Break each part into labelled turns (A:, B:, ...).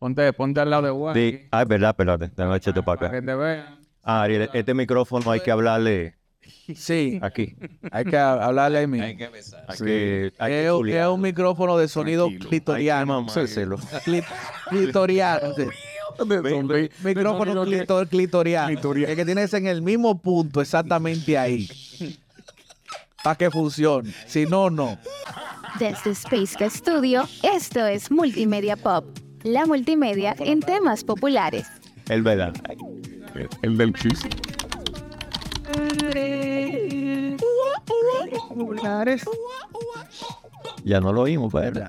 A: Ponte, ponte al lado de Juan.
B: Di- ah, es verdad, espérate. Déjame echarte para
A: para que
B: acá.
A: te vean.
B: Ah, Ariel, este micrófono hay que hablarle
C: Sí,
B: aquí.
C: hay que hablarle ahí mismo.
D: Hay que besar.
B: Hay que, hay que
C: Es, un- es un micrófono de sonido
B: Hay que
C: clitoriano.
B: mamárselo.
C: Clitoriano. sí. Micrófono clitor- clitoriano. El que tienes en el mismo punto, exactamente ahí. Para que funcione. Si no, no.
E: Desde Space Studio, esto es Multimedia Pop, la multimedia en temas populares.
B: Es verdad.
A: El del chiste.
B: Ya no lo oímos, pero.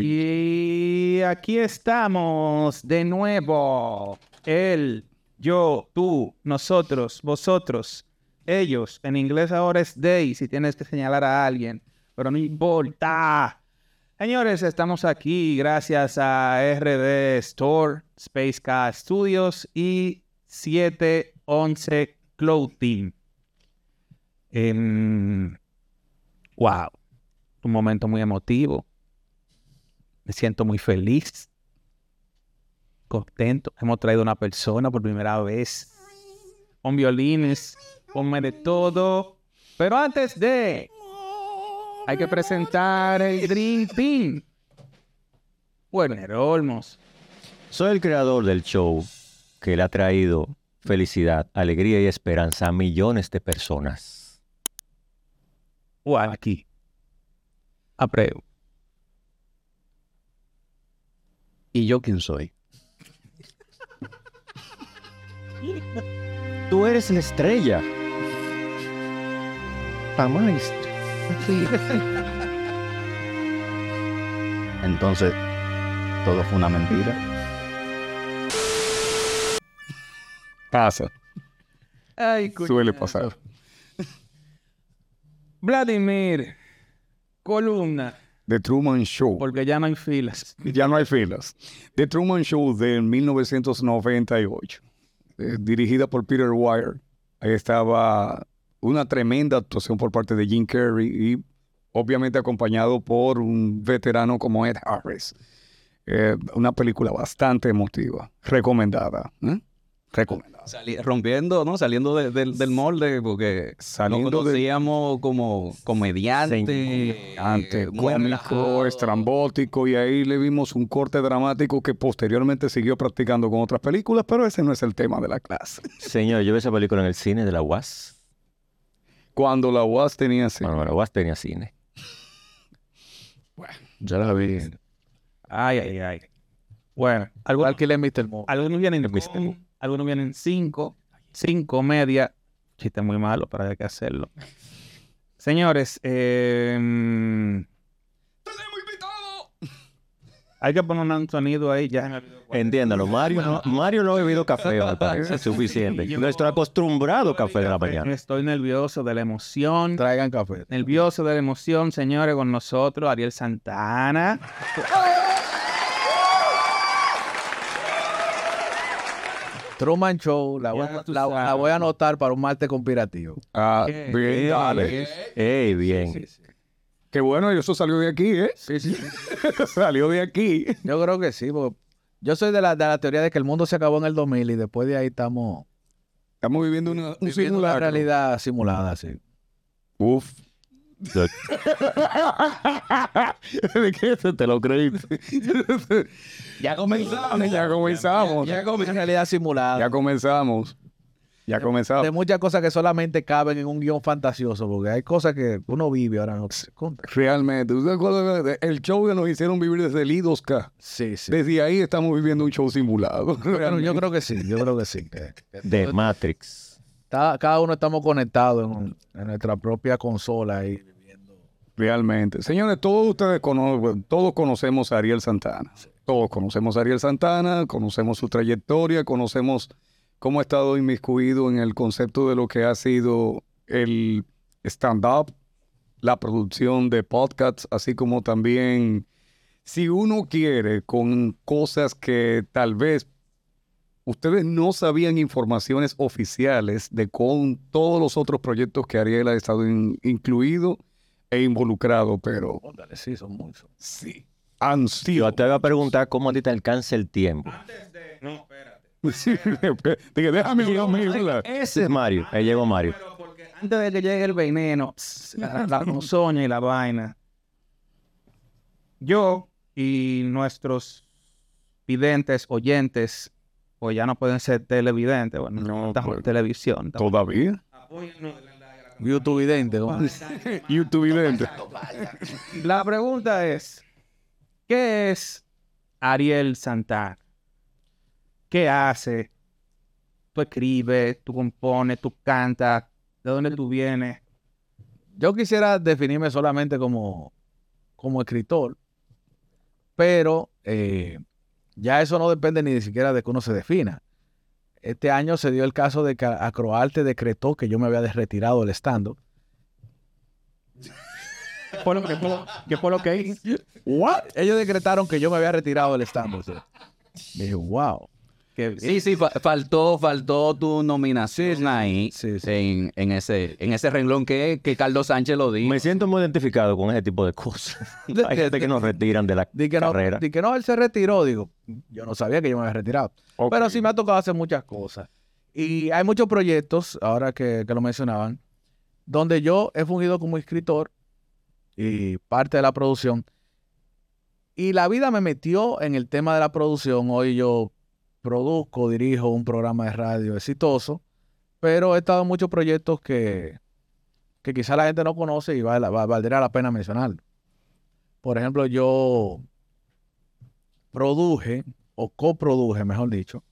A: Y aquí estamos de nuevo. Él, yo, tú, nosotros, vosotros, ellos. En inglés ahora es they si tienes que señalar a alguien. Pero no importa. Señores, estamos aquí gracias a RD Store, Space Cat Studios y 711 Clothing. Em, wow. Un momento muy emotivo. Me siento muy feliz, contento. Hemos traído una persona por primera vez con violines, ponme de todo. Pero antes de, hay que presentar el Dream Team. Werner Olmos,
B: Soy el creador del show que le ha traído felicidad, alegría y esperanza a millones de personas.
A: Juan aquí, Abreu.
D: ¿Y yo quién soy?
B: Tú eres la estrella. La
D: Entonces, todo fue una mentira.
A: Pasa. Ay,
F: Suele pasar.
A: Vladimir, columna,
F: The Truman Show.
A: porque ya no hay filas.
F: Ya no hay filas. The Truman Show de 1998. eh, dirigida por Peter Weir. Ahí estaba una tremenda actuación por parte de Jim Carrey y obviamente acompañado por un veterano como Ed Harris. Eh, una película bastante emotiva. Recomendada. ¿eh? Recomendada.
D: Sali- rompiendo, ¿no? Saliendo de- del- del molde, porque
F: Saliendo
D: lo
F: de-
D: conocíamos como comediante,
F: Ante
D: eh,
F: cómico, estrambótico, y ahí le vimos un corte dramático que posteriormente siguió practicando con otras películas, pero ese no es el tema de la clase.
B: Señor, yo vi esa película en el cine de la UAS.
F: Cuando la UAS tenía así.
B: Bueno, la UAS tenía cine.
A: Ya la vi. Ay, ay, ay. Bueno, algo,
C: Alquiler Mr. Mo.
A: algunos vienen
B: El Mr.
A: algunos vienen cinco, cinco media. Chiste muy malo, para hay que hacerlo. Señores, eh, hay que poner un sonido ahí ya.
B: Entiéndalo, Mario no, Mario no ha bebido café, parece suficiente. Nuestro acostumbrado café de la mañana.
A: Estoy nervioso de la emoción.
C: Traigan café.
A: Nervioso de la emoción, señores, con nosotros, Ariel Santana.
C: Truman Show, la voy, a-
A: tú
C: la, la
A: sabes.
C: voy a anotar para un martes conspirativo.
F: Ah, bien, dale.
B: Ey, bien.
F: Qué bueno, eso salió de aquí, ¿eh?
C: Sí, sí.
F: salió de aquí.
C: Yo creo que sí, porque yo soy de la, de la teoría de que el mundo se acabó en el 2000 y después de ahí estamos
F: Estamos viviendo una, un
C: viviendo una realidad simulada, sí.
F: Uf. ¿De qué se te lo creíste?
D: Ya comenzamos.
F: ya comenzamos.
C: Ya como una realidad simulada.
F: Ya comenzamos. Ya
C: de
F: comenzamos.
C: muchas cosas que solamente caben en un guion fantasioso, porque hay cosas que uno vive ahora no. Contra.
F: Realmente. ¿Usted acuerda de- El show que nos hicieron vivir desde el I2K.
C: Sí, sí.
F: Desde ahí estamos viviendo un show simulado.
C: Pero yo creo que sí, yo creo que sí.
B: De Matrix.
C: cada, uno estamos conectados en, en nuestra propia consola y
F: Realmente. Señores, todos ustedes conocen, todos conocemos a Ariel Santana. Todos conocemos a Ariel Santana, conocemos su trayectoria, conocemos cómo ha estado inmiscuido en el concepto de lo que ha sido el stand-up, la producción de podcasts, así como también, si uno quiere, con cosas que tal vez ustedes no sabían informaciones oficiales de con todos los otros proyectos que Ariel ha estado in- incluido e involucrado, pero
C: Óndale, sí, son muchos.
F: sí. ansío.
B: Yo te voy a preguntar cómo a ti te alcanza el tiempo.
A: No, espérate.
F: Sí, dije, déjame Dios mío, la-
B: Ese es Mario. Ahí llegó Mario.
A: Pero porque antes de que llegue el veneno, la, ponzoña y la vaina, yo y nuestros videntes, oyentes, pues ya no pueden ser televidentes, bueno,
F: No,
A: estamos en
F: pues,
A: televisión. estamos-
F: Todavía.
C: YouTube vidente.
F: YouTube vidente.
A: La pregunta es, ¿qué es Ariel Santana? ¿Qué hace? Tú escribes, tú compones, tú cantas, ¿de dónde tú vienes?
C: Yo quisiera definirme solamente como, como escritor, pero eh, ya eso no depende ni siquiera de que uno se defina. Este año se dio el caso de que Acroarte decretó que yo me había retirado del stand
A: ¿Qué fue lo que, qué fue lo que hice?
C: ¿What? Ellos decretaron que yo me había retirado del stand Dije, wow.
A: Que-
D: Sí, sí, fa- faltó, faltó tu nominación ahí
C: sí, sí.
D: En, en ese, en ese renglón que, que Carlos Sánchez lo dijo.
B: Me siento muy identificado con ese tipo de cosas. Hay gente que nos retiran de la
C: Di que, no,
B: carrera.
C: di que no, él se retiró. Digo, yo no sabía que yo me había retirado. Pero sí me ha tocado hacer muchas cosas. Y hay muchos proyectos, ahora que, que lo mencionaban, donde yo he fungido como escritor y parte de la producción. Y la vida me metió en el tema de la producción. Hoy yo produzco, dirijo un programa de radio exitoso, pero he estado en muchos proyectos que, que quizá la gente no conoce y val- val- valdría la pena mencionarlo. Por ejemplo, yo produje, o coproduje, mejor dicho,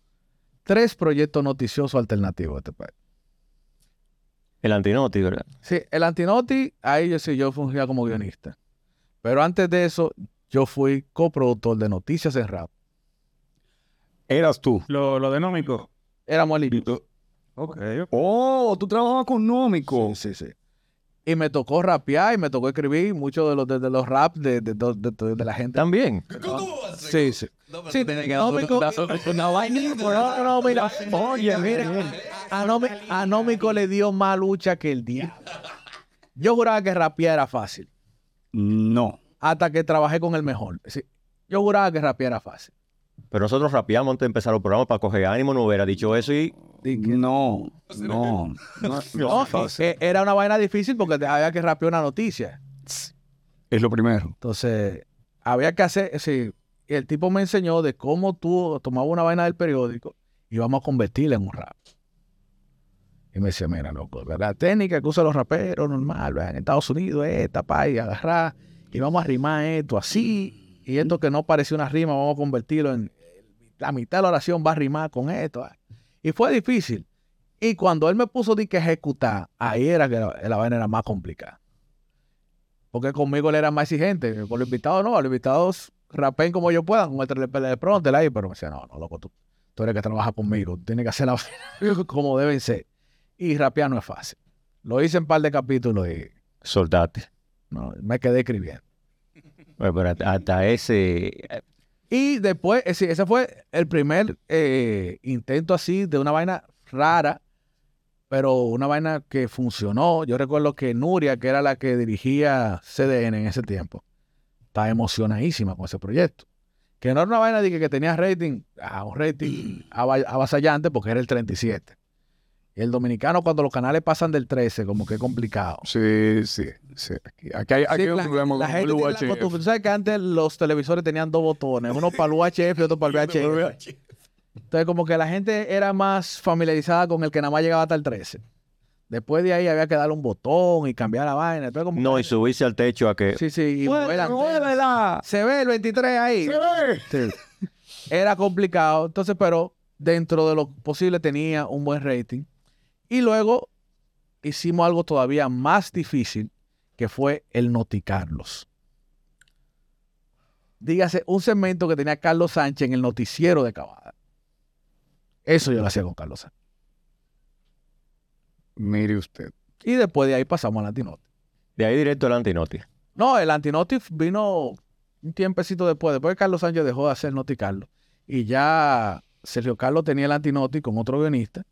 C: tres proyectos noticiosos alternativos de este país.
B: El antinoti, ¿verdad?
C: Sí, el Antinoti, ahí yo sí, yo fungía como guionista. Pero antes de eso, yo fui coproductor de Noticias en Rap.
F: Eras tú.
A: Lo, lo de Nómico.
C: Éramos el
A: Ok.
F: Oh, tú trabajabas con Nómico.
C: Sí, sí, sí. Y me tocó rapear y me tocó escribir muchos de los, de, de los raps de, de, de- de- de la gente.
B: También.
C: Sí, sí. Sí, Nómico- No, no, mira. Oye, mira. A Nómico, a Nómico le dio más lucha que el diablo. Yo juraba que rapear era fácil.
F: No.
C: Hasta que trabajé con el mejor. Sí, yo juraba que rapear era fácil.
B: Pero nosotros rapeamos antes de empezar los programas para coger ánimo. No hubiera dicho eso y
F: No. No. No,
C: No, era una vaina difícil porque te- había que rapear una noticia.
F: Es lo primero.
C: Entonces, había que hacer, sí, el tipo me enseñó de cómo tú tomabas una vaina del periódico y vamos a convertirla en un rap. Y me decía, mira, loco, la técnica que usan los raperos normal, ¿verdad? en Estados Unidos es esta, pa, y agarrar, y vamos a rimar esto así, y esto que no parecía una rima, vamos a convertirlo en, la mitad de la oración va a rimar con esto. ah. Y fue difícil. Y cuando él me puso de que ejecutar, ahí era que la, la vaina era más complicada. Porque conmigo él era más exigente. Con los invitados no, los invitados rapen como yo puedan, con el de pronto, ahí, pero me decía, no, no, loco, tú, tú eres que trabaja conmigo, tú tienes que hacer la vaina como deben ser. Y rapear no es fácil. Lo hice en un par de capítulos y
B: soldaste.
C: no, me quedé escribiendo.
B: Bueno, pero hasta- hasta ese.
C: Y después, eh, sí, ese fue el primer eh, intento así de una vaina rara, pero una vaina que funcionó. Yo recuerdo que Nuria, que era la que dirigía CDN en ese tiempo, estaba emocionadísima con ese proyecto. Que no era una vaina de que, que tenía rating, ah, un rating ava- avasallante porque era el 37. Y el dominicano cuando los canales pasan del 13, como que es complicado.
F: Sí, sí, sí. Aquí, aquí hay, aquí
C: Sí,
F: hay un
C: la,
F: problema
C: la
F: con
C: gente
F: Blue
C: tiene la
F: HF.
C: costumbre. Tú sabes que antes los televisores tenían dos botones, uno para el UHF y otro para el VHF. Entonces, como que la gente era más familiarizada con el que nada más llegaba hasta el 13. Después de ahí había que darle un botón y cambiar la vaina. Entonces, como
B: No,
C: que-
B: y subirse al techo a que.
C: Sí, sí, y mover la antena. Se ve el 23 ahí. Sí. Era complicado. Entonces, pero dentro de lo posible tenía un buen rating. Y luego hicimos algo todavía más difícil, que fue el noticarlos. Dígase, un segmento que tenía Carlos Sánchez en el noticiero de Cavada. Eso yo lo hacía con Carlos Sánchez.
F: Mire usted.
C: Y después de ahí pasamos al Antinoti.
B: De ahí directo al antinoti.
C: No, el Antinoti vino un tiempecito después. Después que Carlos Sánchez dejó de hacer Noti Carlos. Y ya Sergio Carlos tenía el Antinoti con otro guionista.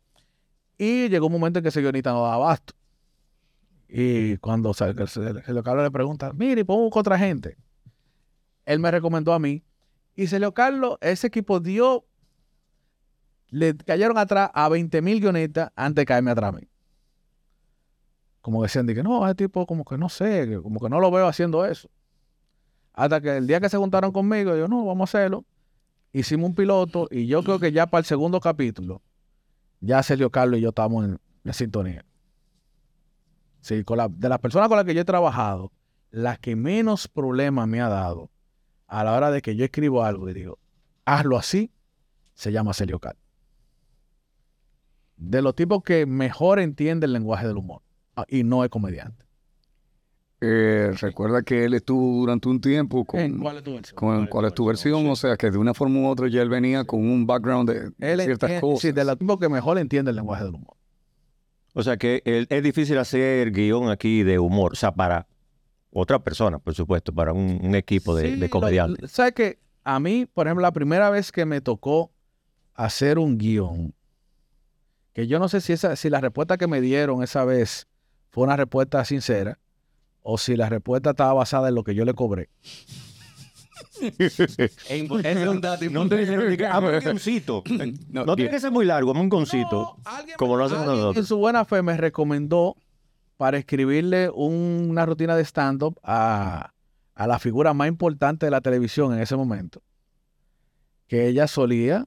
C: Y llegó un momento en que ese guionista no daba abasto. Y cuando Ser- Sergio Carlos le pregunta, mire, pongo con otra gente. él me recomendó a mí. Y Celio Carlos, ese equipo dio, le cayeron atrás a 20 mil guionistas antes de caerme atrás a mí. Como decían, de que no, ese tipo como que no sé, como que no lo veo haciendo eso. Hasta que el día que se juntaron conmigo, yo, no, vamos a hacerlo. Hicimos un piloto y yo creo que ya para el segundo capítulo, ya Celio Carlos y yo estamos en, en sintonía. Sí, con la- de las personas con las que yo he trabajado, la que menos problemas me ha dado a la hora de que yo escribo algo y digo, hazlo así, se llama Celio Carlos. De los tipos que mejor entiende el lenguaje del humor ah, y no es comediante.
F: Eh, recuerda que él estuvo durante un tiempo con,
C: ¿Cuál es tu versión?
F: con- ¿cuál es tu versión? O sea, que de una forma u otra ya él venía con un background de
C: Él
F: ciertas
C: entiende-
F: cosas.
C: Sí, de los tipos que mejor entiende el lenguaje del humor.
B: O sea que el- es difícil hacer guion aquí de humor. O sea, para otra persona, por supuesto, para un, un equipo de,
C: Sí,
B: de
C: lo-. ¿Sabes que A mí, por ejemplo, la primera vez que me tocó hacer un guion, que yo no sé si, esa, si la respuesta que me dieron esa vez fue una respuesta sincera o si la respuesta estaba basada en lo que yo le cobré.
B: No te dijeron ni que, "Hazme un guioncito".
F: No,
B: No tiene que ser muy largo, hazme un concito. como lo
C: Alguien
B: nosotros.
C: En su buena fe me recomendó para escribirle un- una rutina de stand-up a, a la figura más importante de la televisión en ese momento. Que ella solía,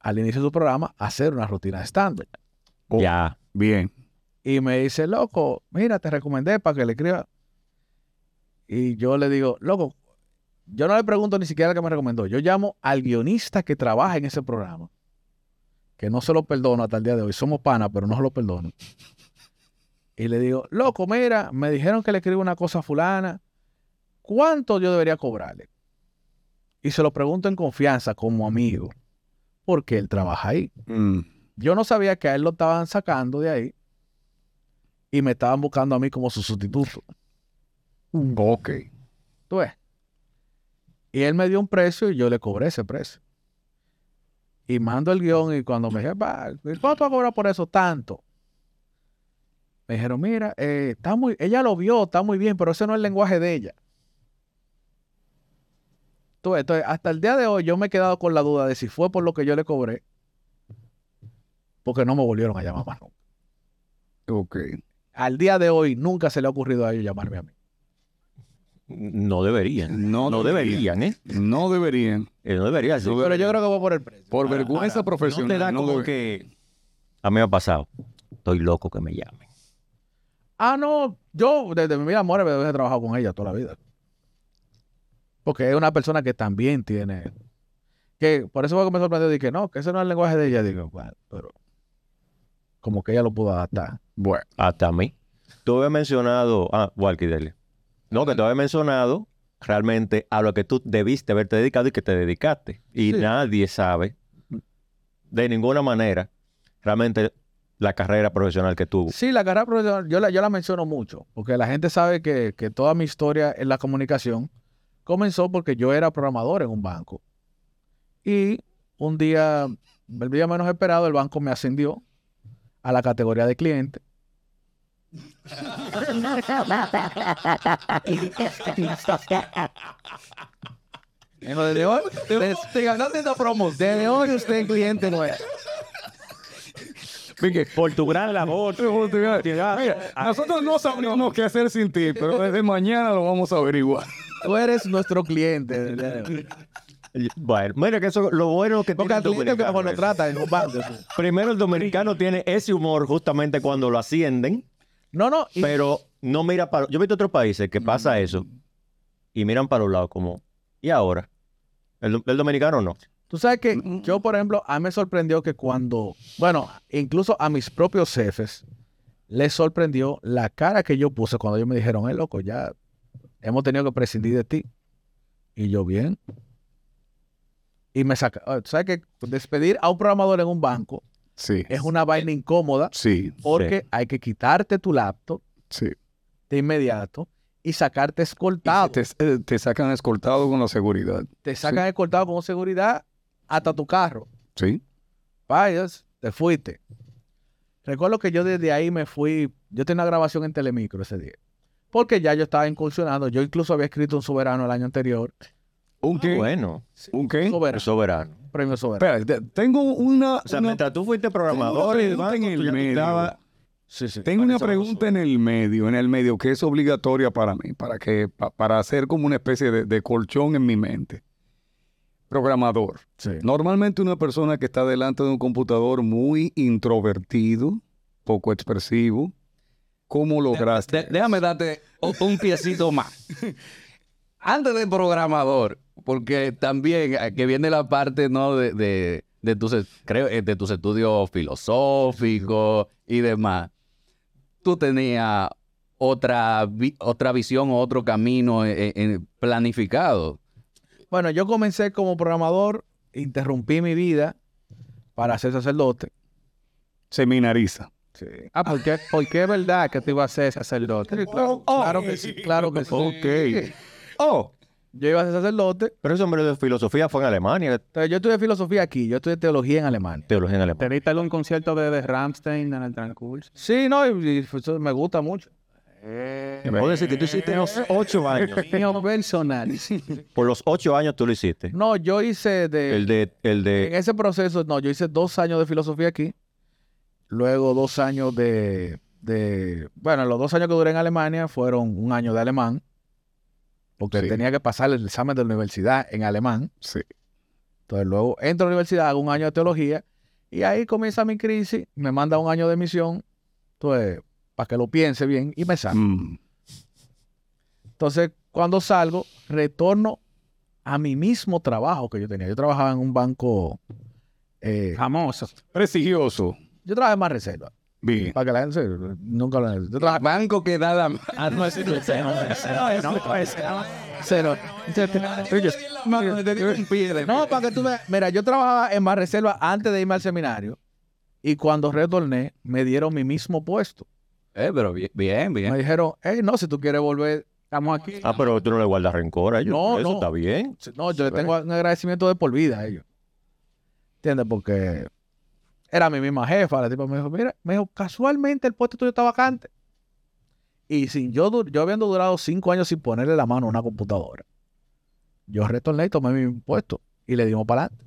C: al inicio de su programa, hacer una rutina de stand-up.
F: Oh.
B: Ya.
F: Bien.
C: Y me dice, loco, mira, te recomendé para que le escriba. Y yo le digo, loco, yo no le pregunto ni siquiera qué me recomendó. Yo llamo al guionista que trabaja en ese programa, que no se lo perdono hasta el día de hoy. Somos panas, pero no se lo perdono. Y le digo, loco, mira, me dijeron que le escribo una cosa a fulana. ¿Cuánto yo debería cobrarle? Y se lo pregunto en confianza, como amigo, porque él trabaja ahí.
F: Mm.
C: Yo no sabía que a él lo estaban sacando de ahí y me estaban buscando a mí como su sustituto.
F: Ok.
C: ¿Tú ves? Y él me dio un precio y yo le cobré ese precio. Y mando el guion y cuando me dije, "Va, ¿cuánto va a cobrar por eso? Tanto. Me dijeron, mira, eh, está muy, ella lo vio, está muy bien, pero ese no es el lenguaje de ella. Tú ves, entonces, hasta el día de hoy yo me he quedado con la duda de si fue por lo que yo le cobré, porque no me volvieron a llamar más nunca.
F: Ok.
C: Al día de hoy nunca se le ha ocurrido a ellos llamarme a mí.
B: No deberían.
F: No,
B: No deberían, ¿eh?
F: No deberían.
B: Eh, No deberían. sí.
F: No
C: Pero yo creo que fue por el precio.
F: Por vergüenza profesional.
B: te da
F: no
B: como que... A mí me ha pasado. Estoy loco que me llamen.
C: Ah, no, yo desde mi vida amor he trabajado con ella toda la vida. Porque es una persona que también tiene. Que por eso fue que me sorprendió. Dije, no, que ese no es el lenguaje de ella. Digo, bueno, pero. Como que ella lo pudo adaptar.
F: Bueno.
B: Hasta a mí. Tú habías mencionado... Ah, Walkie, dale. No, que tú habías mencionado realmente a lo que tú debiste haberte dedicado y que te dedicaste. Y
C: Sí.
B: nadie sabe de ninguna manera realmente la carrera profesional que tuvo.
C: Sí, la carrera profesional, yo la, yo la menciono mucho. Porque la gente sabe que, que toda mi historia en la comunicación comenzó porque yo era programador en un banco. Y un día, el día menos esperado, el banco me ascendió a la categoría de cliente. Dijo, desde hoy, desde, desde hoy usted es cliente nuevo.
B: Por tu gran labor.
F: Mira, nosotros no sabríamos qué hacer sin ti, pero desde mañana lo vamos a averiguar.
C: Tú eres nuestro cliente. de.
B: Bueno, mira que eso lo bueno que
C: Porque
B: tiene el
C: que lo
B: es-
C: trata en banco. sí.
B: Primero el dominicano tiene ese humor justamente cuando lo ascienden,
C: No, no. y-
B: pero no mira para... Yo he visto otros países que pasa eso y miran para los lados como, ¿y ahora? El, el dominicano no.
C: Tú sabes que yo, por ejemplo, a mí me sorprendió que cuando, bueno, incluso a mis propios jefes, les sorprendió la cara que yo puse cuando ellos me dijeron, eh, loco, ya hemos tenido que prescindir de ti. Y yo, bien. Y me saca, ¿tú sabes que despedir a un programador en un banco
F: Sí.
C: es una vaina incómoda
F: Sí,
C: porque hay que quitarte tu laptop
F: sí.
C: de inmediato y sacarte escoltado.
F: Te, eh, te sacan escoltado con la seguridad.
C: Te sacan escoltado con seguridad hasta tu carro.
F: Sí.
C: Vayas, te fuiste. Recuerdo que yo desde ahí me fui, yo tenía una grabación en Telemicro ese día, porque ya yo estaba incursionando, yo incluso había escrito un soberano el año anterior,
F: ¿Un qué?
B: Bueno,
F: ¿Un qué?
C: Soberano.
B: soberano.
C: Premio soberano.
F: Espera, te- tengo una,
B: O sea,
F: una-
B: mientras tú fuiste programador,
F: tengo
B: el
F: una
B: banco,
F: pregunta en el medio.
B: estabas-
C: Sí, sí.
F: Tengo una pregunta en el medio, en el medio, que es obligatoria para mí, para que, pa- para hacer como una especie de, de colchón en mi mente. Programador.
C: Sí.
F: Normalmente una persona que está delante de un computador muy introvertido, poco expresivo, ¿cómo lograste?
D: De- déjame darte un piecito más. Antes de programador, porque también eh, que viene la parte ¿no? de, de, de tus, creo, eh, de tus estudios filosóficos y demás, tú tenías otra, vi- otra visión o otro camino eh, planificado.
C: Bueno, yo comencé como programador, interrumpí mi vida para ser sacerdote.
F: Seminariza.
A: Ah, ¿por qué, ¿por qué es verdad que tú ibas a ser sacerdote?
C: Claro que sí, claro que sí.
B: Ok. Oh,
C: Yo iba a ser sacerdote.
B: pero ese hombre de filosofía fue en Alemania,
C: Entonces, yo estudié filosofía aquí, yo estudié teología en Alemania.
B: teología en Alemania.
A: ¿Teniste algún concierto de, de Rammstein en el transcurso?
C: Sí, no, y, y eso me gusta mucho.
B: Puedo decir que tú hiciste los ocho años.
A: Mío personal.
B: Por los ocho años tú lo hiciste.
C: No, yo hice de...
B: El de, el
C: En
B: de,
C: ese proceso, no, yo hice dos años de filosofía aquí, luego dos años de, de- bueno, los dos años que duré en Alemania fueron un año de alemán, porque
F: Sí.
C: tenía que pasar el examen de la universidad en alemán.
F: Sí.
C: Entonces luego entro a la universidad, hago un año de teología, y ahí comienza mi crisis, me manda un año de misión, entonces, para que lo piense bien, y me saco.
F: Mm.
C: Entonces, cuando salgo, retorno a mi mismo trabajo que yo tenía. Yo trabajaba en un banco, eh,
A: Famoso.
F: Prestigioso.
C: yo trabajaba en más reserva.
F: Bien.
C: Para que la gente nunca lo trabajaba
D: Banco que nada más.
A: Ah, no, ese no, ese no, ese no, ese no, ese no.
C: cero. No, para que tú veas. Mira, yo trabajaba en más reserva antes de irme al seminario. Y cuando retorné, me dieron mi mismo puesto.
D: Eh, pero bien, bien. bien.
C: Me dijeron, hey, no, si tú quieres volver, estamos aquí.
B: ah, pero tú no le guardas rencor a ellos.
C: No,
B: Eso
C: no.
B: está bien.
C: No, yo le tengo un agradecimiento de por vida a ellos. ¿Entiendes? Porque era mi misma jefa. La tipa me dijo, mira, me dijo, casualmente el puesto tuyo está vacante. Y sin yo, yo habiendo durado cinco años sin ponerle la mano a una computadora, yo retorné y tomé mi puesto y le dimos para adelante.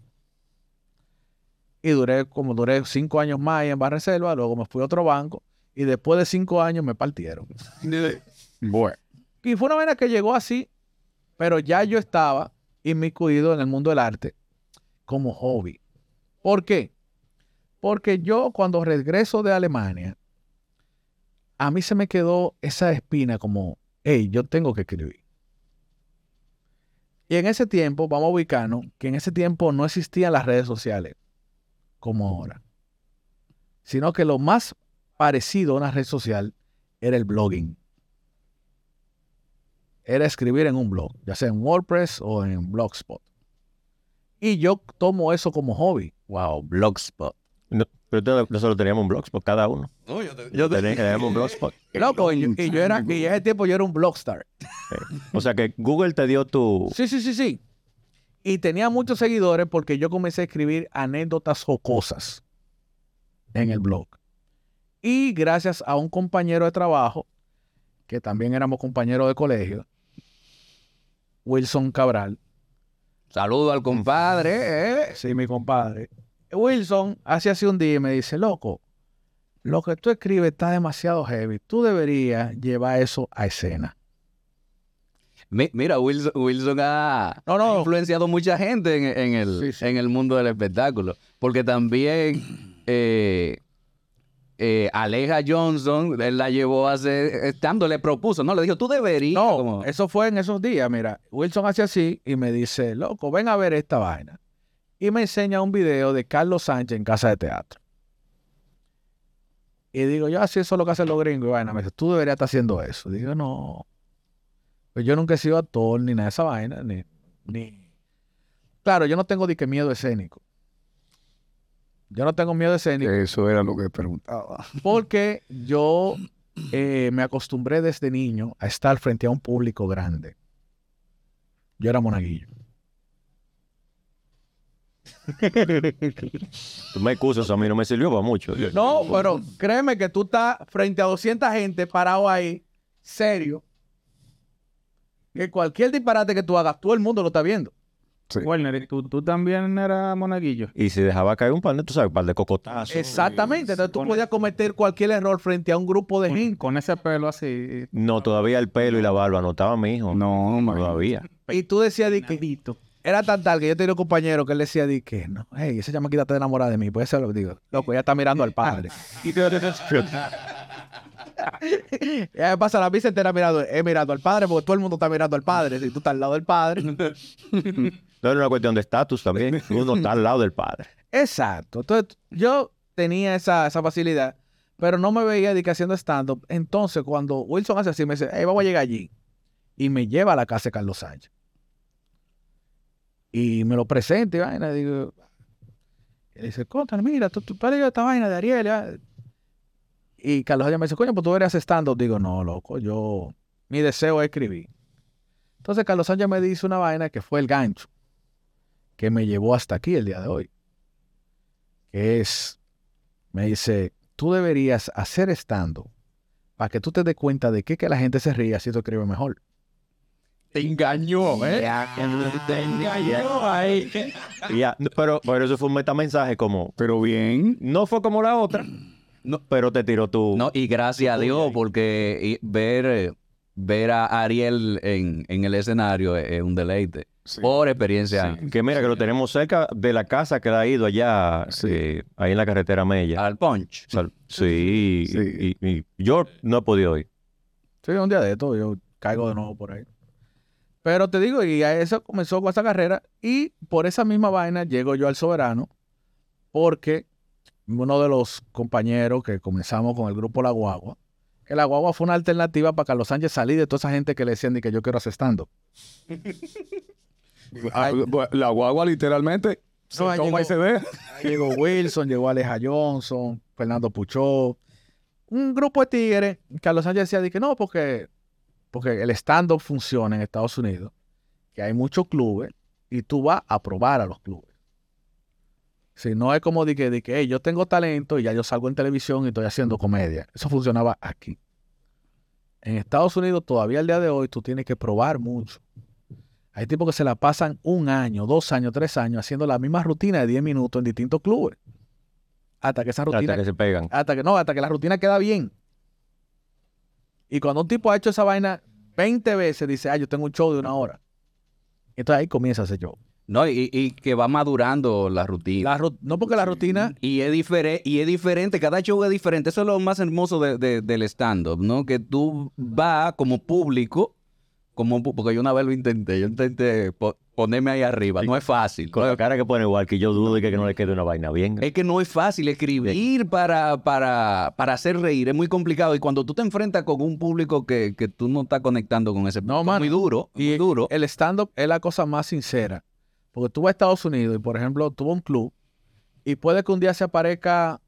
C: Y duré, como duré cinco años más ahí en Barreselva, luego me fui a otro banco y después de cinco años me partieron.
F: Bueno.
C: Y fue una vaina que llegó así, pero ya yo estaba inmiscuido en el mundo del arte como hobby. ¿Por qué? Porque yo cuando regreso de Alemania, a mí se me quedó esa espina como, hey, yo tengo que escribir. Y en ese tiempo, vamos a ubicarnos, que en ese tiempo no existían las redes sociales como ahora, sino que lo más parecido a una red social era el blogging era escribir en un blog, ya sea en WordPress o en Blogspot. Y yo tomo eso como hobby.
D: Wow, Blogspot.
B: No, pero tú- nosotros teníamos un blogspot cada uno. Yo teníamos un blogspot.
C: Loco, y, yo- y yo era, y en ese tiempo yo era un blogstar.
B: O sea que Google te dio tu...
C: Sí, sí, sí, sí. Y tenía muchos seguidores porque yo comencé a escribir anécdotas jocosas en el blog. Y gracias a un compañero de trabajo, que también éramos compañeros de colegio, Wilson Cabral,
D: Saludo al compadre. eh.
C: Sí, mi compadre. Wilson hace así un día y me dice, loco, lo que tú escribes está demasiado heavy. Tú deberías llevar eso a escena.
D: Mi- Mira, Wilson, Wilson ha,
C: No, no.
D: ha influenciado mucha gente en, en el,
C: Sí, sí.
D: en el mundo del espectáculo. Porque también eh, eh, Aleja Johnson, él la llevó a hacer, estando, le propuso, ¿no? Le dijo, tú deberías.
C: No,
D: como-
C: eso fue en esos días. Mira, Wilson hace así y me dice, loco, ven a ver esta vaina. Y me enseña un video de Carlos Sánchez en casa de teatro. Y digo, yo así eso es lo que hacen los gringos. Y vaina, me dice, tú deberías estar haciendo eso. Digo, no. Pues yo nunca he sido actor ni nada de esa vaina. Ni, ni... Claro, yo no tengo de que miedo escénico. Yo no tengo miedo escénico.
F: Eso era lo que preguntaba.
C: Porque yo eh, me acostumbré desde niño a estar frente a un público grande. Yo era monaguillo.
B: Tú me excusas, a mí no me sirvió para mucho.
C: No, pero créeme que tú estás frente a 200 gente parado ahí, serio. Que cualquier disparate que tú hagas, todo el mundo lo está viendo.
F: Sí.
A: Werner, ¿y ¿tú, tú también eras monaguillo.
B: Y si dejaba caer un par de, tú sabes, un par de cocotazos.
C: Exactamente. Entonces tú podías cometer cualquier error frente a un grupo de gente.
A: Con ese pelo así.
B: No, todavía el pelo y la barba no estaba mi hijo.
F: No.
B: Todavía.
C: Y tú decías di que era tan tal que yo tenía un compañero que él decía di que no, hey, esa chamaquita está enamorada de mí, pues eso lo digo. Loco, ella está mirando al padre. Ya me pasa la vida entera mirando, he mirado al padre, porque todo el mundo está mirando al padre. Si tú estás al lado del padre.
B: No era una cuestión de estatus también. Uno está al lado del padre.
C: Exacto. Entonces, yo tenía esa, esa facilidad, pero no me veía de que haciendo stand-up. Entonces, cuando Wilson hace así, me dice, hey, vamos a llegar allí. Y me lleva a la casa de Carlos Sánchez. Y me lo presenta y vaina. Digo, y dice, contra, mira, tú, tú, has esta vaina de Ariel. ya?". Y Carlos Sánchez me dice, coño, pues tú eres stand-up. Digo, no, loco, yo, mi deseo es escribir. Entonces, Carlos Sánchez me dice una vaina que fue el gancho que me llevó hasta aquí el día de hoy que es, me dice, tú deberías hacer estando para que tú te des cuenta de que, que la gente se ríe así tú escribes mejor.
D: Te engañó, ¿eh? Te engañó ahí.
B: Pero, pero eso fue un metamensaje como...
F: Pero bien.
B: No fue como la otra,
D: No.
B: pero te tiró tu...
D: No, y gracias a Dios, porque ver, eh, ver a Ariel en, en el escenario es, es un deleite.
F: Sí.
D: Por experiencia.
B: Que mira, que lo tenemos cerca de la casa que él ha ido allá,
F: Sí.
B: eh, ahí en la carretera Mella.
D: Al punch.
B: O sea, sí,
F: Sí.
B: Y, y yo no he podido ir.
C: Sí, un día de esto yo caigo de nuevo por ahí. Pero te digo, y a eso comenzó con esa carrera y por esa misma vaina llego yo al Soberano porque uno de los compañeros que comenzamos con el grupo La Guagua, que La Guagua fue una alternativa para Carlos Sánchez salir de toda esa gente que le decían de que yo quiero hacer stand
F: Ah, La guagua literalmente se
C: No,
F: toma y
C: llegó-
F: se deja.
C: Llegó Wilson, llegó Aleja Johnson, Fernando Puchó, un grupo de tigres. Carlos Sánchez decía de que no, porque, porque el stand-up funciona en Estados Unidos, que hay muchos clubes y tú vas a probar a los clubes. Si no es como de que, de que "Hey, yo tengo talento y ya yo salgo en televisión y estoy haciendo comedia. Eso funcionaba aquí. En Estados Unidos, todavía al día de hoy, tú tienes que probar mucho. Hay tipos que se la pasan un año, dos años, tres años haciendo la misma rutina de 10 minutos en distintos clubes. Hasta que esa rutina,
B: Hasta que se pegan.
C: hasta que no, hasta que la rutina queda bien. Y cuando un tipo ha hecho esa vaina 20 veces, dice, ah, yo tengo un show de una hora. Entonces ahí comienza ese show.
D: No, y, y que va madurando la rutina.
C: La ru- no porque la rutina,
D: Y es, difere- y es diferente, cada show es diferente. Eso es lo más hermoso de- de- del stand-up, ¿no? Que tú vas como público, como porque yo una vez lo intenté, yo intenté po- ponerme ahí arriba. No es fácil.
B: Con la cara que pone igual que yo dudo de que, que no le quede una vaina bien.
D: Es que no es fácil escribir para, para, para hacer reír, es muy complicado. Y cuando tú te enfrentas con un público que, que tú no estás conectando con ese
C: No,
D: es muy duro,
C: y
D: muy duro.
C: el stand-up es la cosa más sincera. Porque tú vas a Estados Unidos y, por ejemplo, tuvo un club y puede que un día se aparezca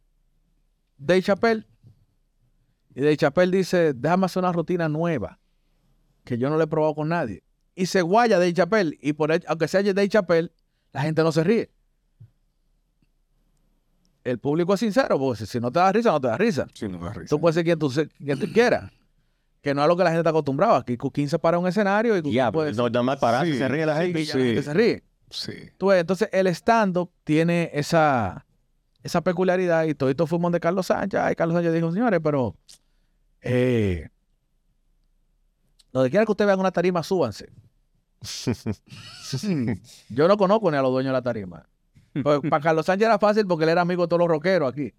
C: Dave Chappelle y Dave Chappelle dice, déjame hacer una rutina nueva que yo no le he probado con nadie. Y se guaya Dave Chappelle y por el- aunque sea Dave Chappelle, la gente no se ríe. El público es sincero, porque si- no te da risa, no te da risa.
F: Sí, no da risa.
C: Tú puedes ser quien tú, se- quien tú quieras. Que no es lo que la gente está acostumbrada. Aquí Cuquín se para en un escenario y Cuquín
B: Ya,
C: puede
B: no nada más parar,
F: Sí,
B: se ríe la gente.
C: la
F: sí.
C: se ríe.
F: Sí.
C: Tú ves, entonces el stand-up tiene esa, esa peculiaridad y todo esto fuimos de Carlos Sánchez. Y Carlos Sánchez dijo, señores, pero eh, donde quiera que ustedes vean una tarima, súbanse. Yo no conozco ni a los dueños de la tarima. Pues, para Carlos Sánchez era fácil porque él era amigo de todos los rockeros aquí.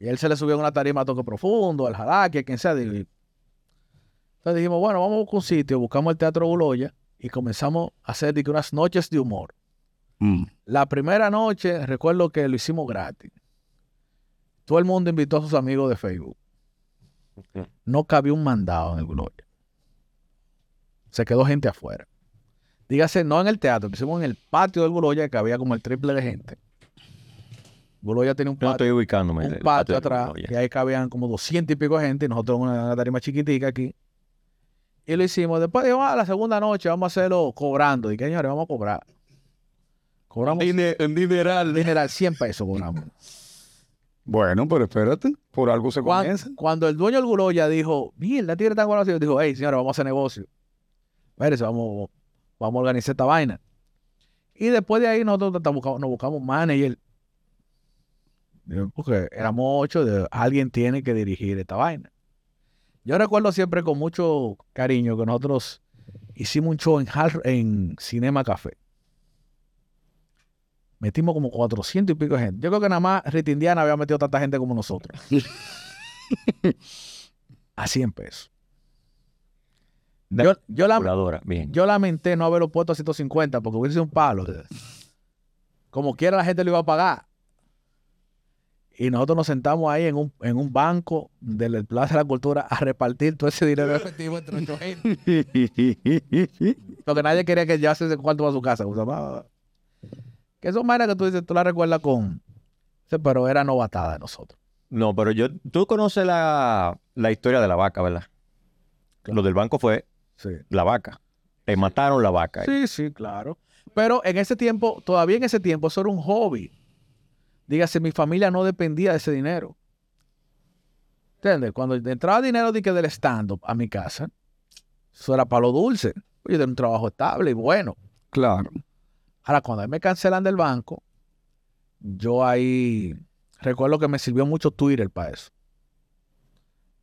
C: Y él se le subió a una tarima a toque profundo, al a quien sea. Entonces dijimos, bueno, vamos a buscar un sitio, buscamos el Teatro Buloya y comenzamos a hacer de que unas noches de humor.
F: Mm.
C: La primera noche, recuerdo que lo hicimos gratis. Todo el mundo invitó a sus amigos de Facebook. No cabía un mandado en el Gloria. Se quedó gente afuera. Dígase, no en el teatro, lo hicimos en el patio del Buloya, que había como el triple de gente. Buloya tenía un
B: Yo no
C: patio,
B: estoy ubicándome.
C: un patio atrás, y ahí cabían como 200 y pico de gente, y nosotros una, una tarima chiquitica aquí. Y lo hicimos. Después dijimos, ah, la segunda noche vamos a hacerlo cobrando. Que señores, vamos a cobrar. Cobramos
D: en dineral.
C: General, 100 pesos cobramos.
F: Bueno, pero espérate, por algo se
C: Cuan-
F: comienza.
C: Cuando, el dueño del Guloya dijo, mierda, tigre tan conocido, dijo, hey, señora, vamos a hacer negocio. Espérese, vamos, vamos a organizar esta vaina. Y después de ahí nosotros buscamos, nos buscamos manager. Porque éramos ocho, de- alguien tiene que dirigir esta vaina. Yo recuerdo siempre con mucho cariño que nosotros hicimos un show en, en Cinema Café. Metimos como 400 y pico de gente. Yo creo que nada más Rita Indiana había metido tanta gente como nosotros. A 100 pesos. Yo, yo, la-
B: Calculadora, bien.
C: yo lamenté no haberlo puesto a 150 porque hubiese sido un palo. Como quiera la gente lo iba a pagar. Y nosotros nos sentamos ahí en un, en un banco del Plaza de la Cultura a repartir todo ese dinero efectivo entre ocho gente. Porque nadie quería que llevase ese cuarto a su casa. O sea, que son vainas que tú dices, tú la recuerdas con... Pero era novatada de nosotros.
B: No, pero yo, tú conoces la, la historia de la vaca, ¿verdad? Lo del banco fue
C: Sí.
B: la vaca. Te mataron la vaca.
C: Sí, sí, claro. Pero en ese tiempo, todavía en ese tiempo, eso era un hobby. Dígase, mi familia no dependía de ese dinero. ¿Entiendes? Cuando entraba dinero de que del stand-up a mi casa, eso era para lo dulce. Yo tenía un trabajo estable y bueno.
F: Claro.
C: Ahora, cuando me cancelan del banco, yo ahí recuerdo que me sirvió mucho Twitter para eso.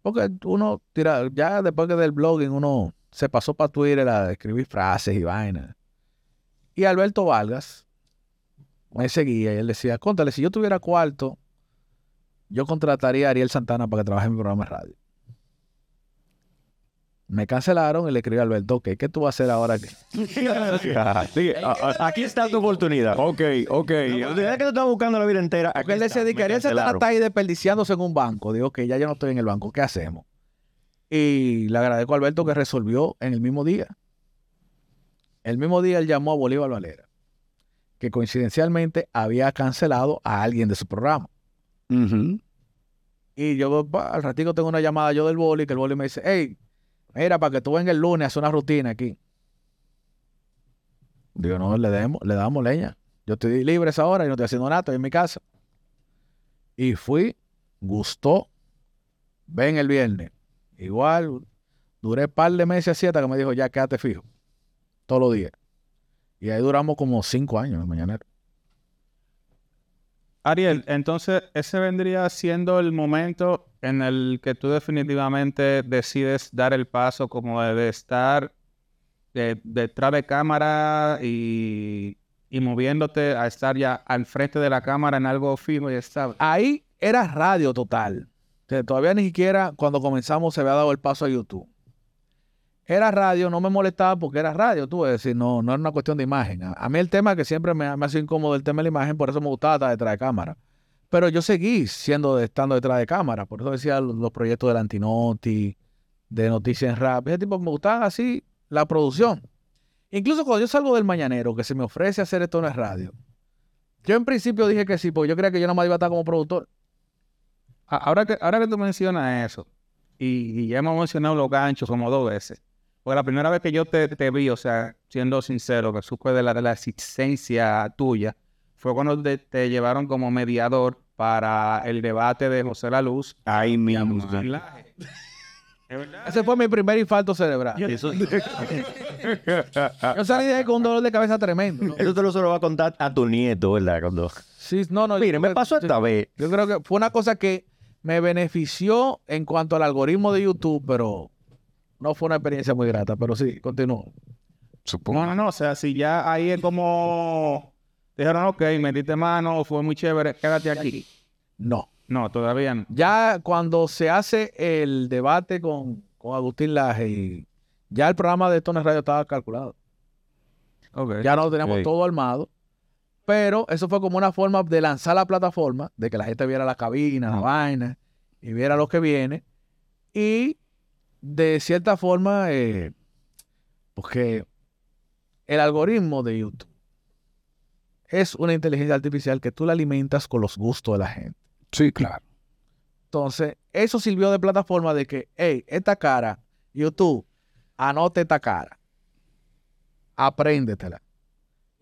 C: Porque uno tira, ya después que del blogging, uno se pasó para Twitter a escribir frases y vainas. Y Alberto Vargas me seguía y él decía, contale, si yo tuviera cuarto, yo contrataría a Ariel Santana para que trabaje en mi programa de radio. Me cancelaron y le escribí a Alberto, ok, ¿qué tú vas a hacer ahora? aquí?"
B: Sí, aquí está tu oportunidad.
F: Ok, ok.
B: La oportunidad que tú estás buscando la vida entera.
C: Porque él decía, Ariel Santana está ahí desperdiciándose en un banco. Digo, que ya yo no estoy en el banco, ¿qué hacemos? Y le agradezco a Alberto que resolvió en el mismo día. El mismo día él llamó a Bolívar Valera, que coincidencialmente había cancelado a alguien de su programa. Y yo pa, al ratico tengo una llamada yo del boli, que el boli me dice, hey, mira, para que tú vengas el lunes a hacer una rutina aquí. Digo, no, le, demos, le damos leña. Yo estoy libre esa hora y no estoy haciendo nada, estoy en mi casa. Y fui, gustó, ven el viernes. Igual, duré un par de meses así hasta que me dijo, ya quédate fijo, todos los días. Y ahí duramos como cinco años en el mañanero.
A: Ariel, entonces ese vendría siendo el momento en el que tú definitivamente decides dar el paso como de estar de- detrás de cámara y, y moviéndote a estar ya al frente de la cámara en algo fijo y estable.
C: Ahí era radio total. Todavía ni siquiera cuando comenzamos se había dado el paso a YouTube. Era radio, no me molestaba porque era radio, tú, es decir, no, no era una cuestión de imagen. A, mí el tema que siempre me, me ha sido incómodo el tema de la imagen, por eso me gustaba estar detrás de cámara. Pero yo seguí siendo estando detrás de cámara, por eso decía los, los proyectos del Antinoti, de Noticias en Rap, ese tipo me gustaban así la producción. Incluso cuando yo salgo del mañanero, que se me ofrece hacer esto en la radio, yo en principio dije que sí, porque yo creía que yo no me iba a estar como productor.
A: Ahora que, ahora que tú mencionas eso, y, y ya hemos mencionado los ganchos como dos veces, porque la primera vez que yo te, te vi, o sea, siendo sincero, que supe de la, de la existencia tuya, fue cuando te, te llevaron como mediador para el debate de José La Luz.
F: Mismo.
A: ¿Es verdad?
C: Ese fue mi primer infarto cerebral.
B: Eso,
C: Yo salí de ahí con un dolor de cabeza tremendo. ¿no?
B: eso te lo se lo va a contar a tu nieto, ¿verdad? Cuando...
C: Sí, no, no.
B: Mire,
C: yo-
B: me pasó esta vez.
C: Yo creo que fue una cosa que me benefició en cuanto al algoritmo de YouTube, pero no fue una experiencia muy grata, pero sí, continúo.
F: Supongo.
A: No, no, no, o sea, si ya ahí es como... Dijeron, ok, metiste mano, fue muy chévere, quédate aquí.
C: No.
A: No, todavía no.
C: Ya cuando se hace el debate con, con Agustín Laje, y ya el programa de Tones Radio estaba calculado.
A: Ok.
C: Ya no teníamos
B: Ok.
C: todo armado. Pero eso fue como una forma de lanzar la plataforma, de que la gente viera la cabina, la vaina, y viera lo que viene. Y de cierta forma, eh, porque el algoritmo de YouTube es una inteligencia artificial que tú la alimentas con los gustos de la gente.
F: Sí, claro.
C: Entonces, eso sirvió de plataforma de que, hey, esta cara, YouTube, anote esta cara. Apréndetela.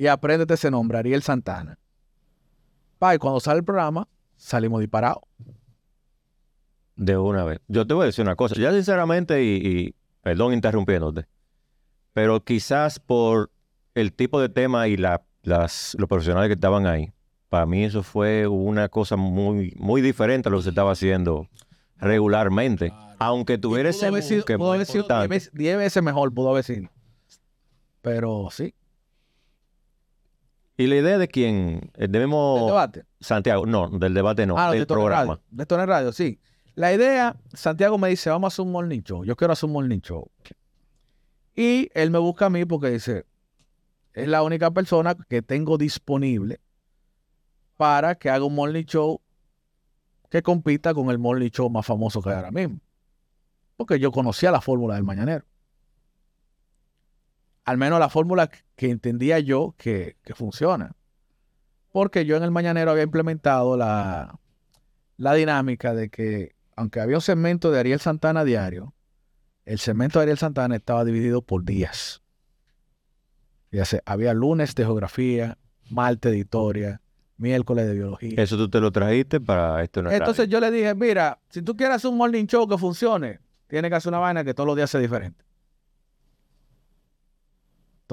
C: Y apréndete ese nombre, Ariel Santana. Pa, y cuando sale el programa, salimos disparados.
B: De una vez. Yo te voy a decir una cosa. Ya sinceramente, y, y perdón interrumpiéndote, pero quizás por el tipo de tema y la las, los profesionales que estaban ahí. Para mí eso fue una cosa muy, muy diferente a lo que se estaba haciendo regularmente. Aunque tuviera ese
C: Pudo haber sido,
B: que es
C: pudo
B: muy
C: haber sido
B: importante.
C: 10 veces, 10 veces mejor, pudo haber sido. Pero sí,
B: Y la idea de quién, el de
C: el
B: mismo
C: debate.
B: Santiago, no, del debate no,
C: Ah,
B: del
C: de
B: programa.
C: Radio. De Toner Radio, sí. La idea, Santiago me dice, vamos a hacer un morning show. Yo quiero hacer un morning show. Y él me busca a mí porque dice, es la única persona que tengo disponible para que haga un morning show que compita con el morning show más famoso que hay ahora mismo. Porque yo conocía la fórmula del mañanero. Al menos la fórmula que entendía yo que, que funciona. Porque yo en el mañanero había implementado la, la dinámica de que, aunque había un segmento de Ariel Santana diario, el segmento de Ariel Santana estaba dividido por días. Fíjese, había lunes de geografía, martes de historia, miércoles de biología.
B: Eso tú te lo trajiste para esto no es
C: Entonces yo le dije, mira, si tú quieres hacer un morning show que funcione, tienes que hacer una vaina que todos los días sea diferente.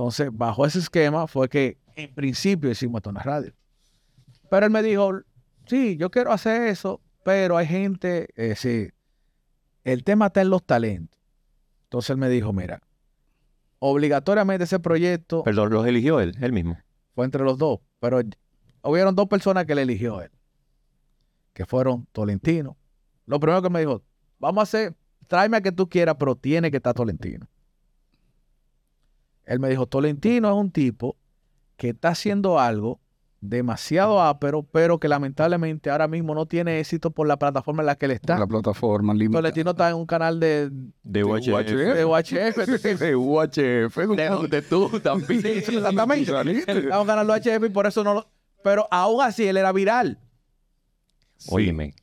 C: Entonces, bajo ese esquema fue que en principio hicimos la radio. Pero él me dijo, sí, yo quiero hacer eso, pero hay gente, eh, sí, el tema está en los talentos. Entonces él me dijo, mira, obligatoriamente ese proyecto
B: Perdón, los eligió él, él mismo.
C: fue entre los dos, pero hubieron dos personas que le eligió él, que fueron Tolentino. Lo primero que me dijo, vamos a hacer, tráeme a que tú quieras, pero tiene que estar Tolentino. Él me dijo, Tolentino es un tipo que está haciendo algo demasiado ápero, pero que lamentablemente ahora mismo no tiene éxito por la plataforma en la que él está.
F: La plataforma limitada.
C: Tolentino está en un canal de,
B: De UHF.
C: de UHF.
F: De UHF.
D: De donde tú también.
C: Sí, exactamente. Está en un canal de UHF y por eso no lo... Pero aún así él era viral.
B: Óyeme.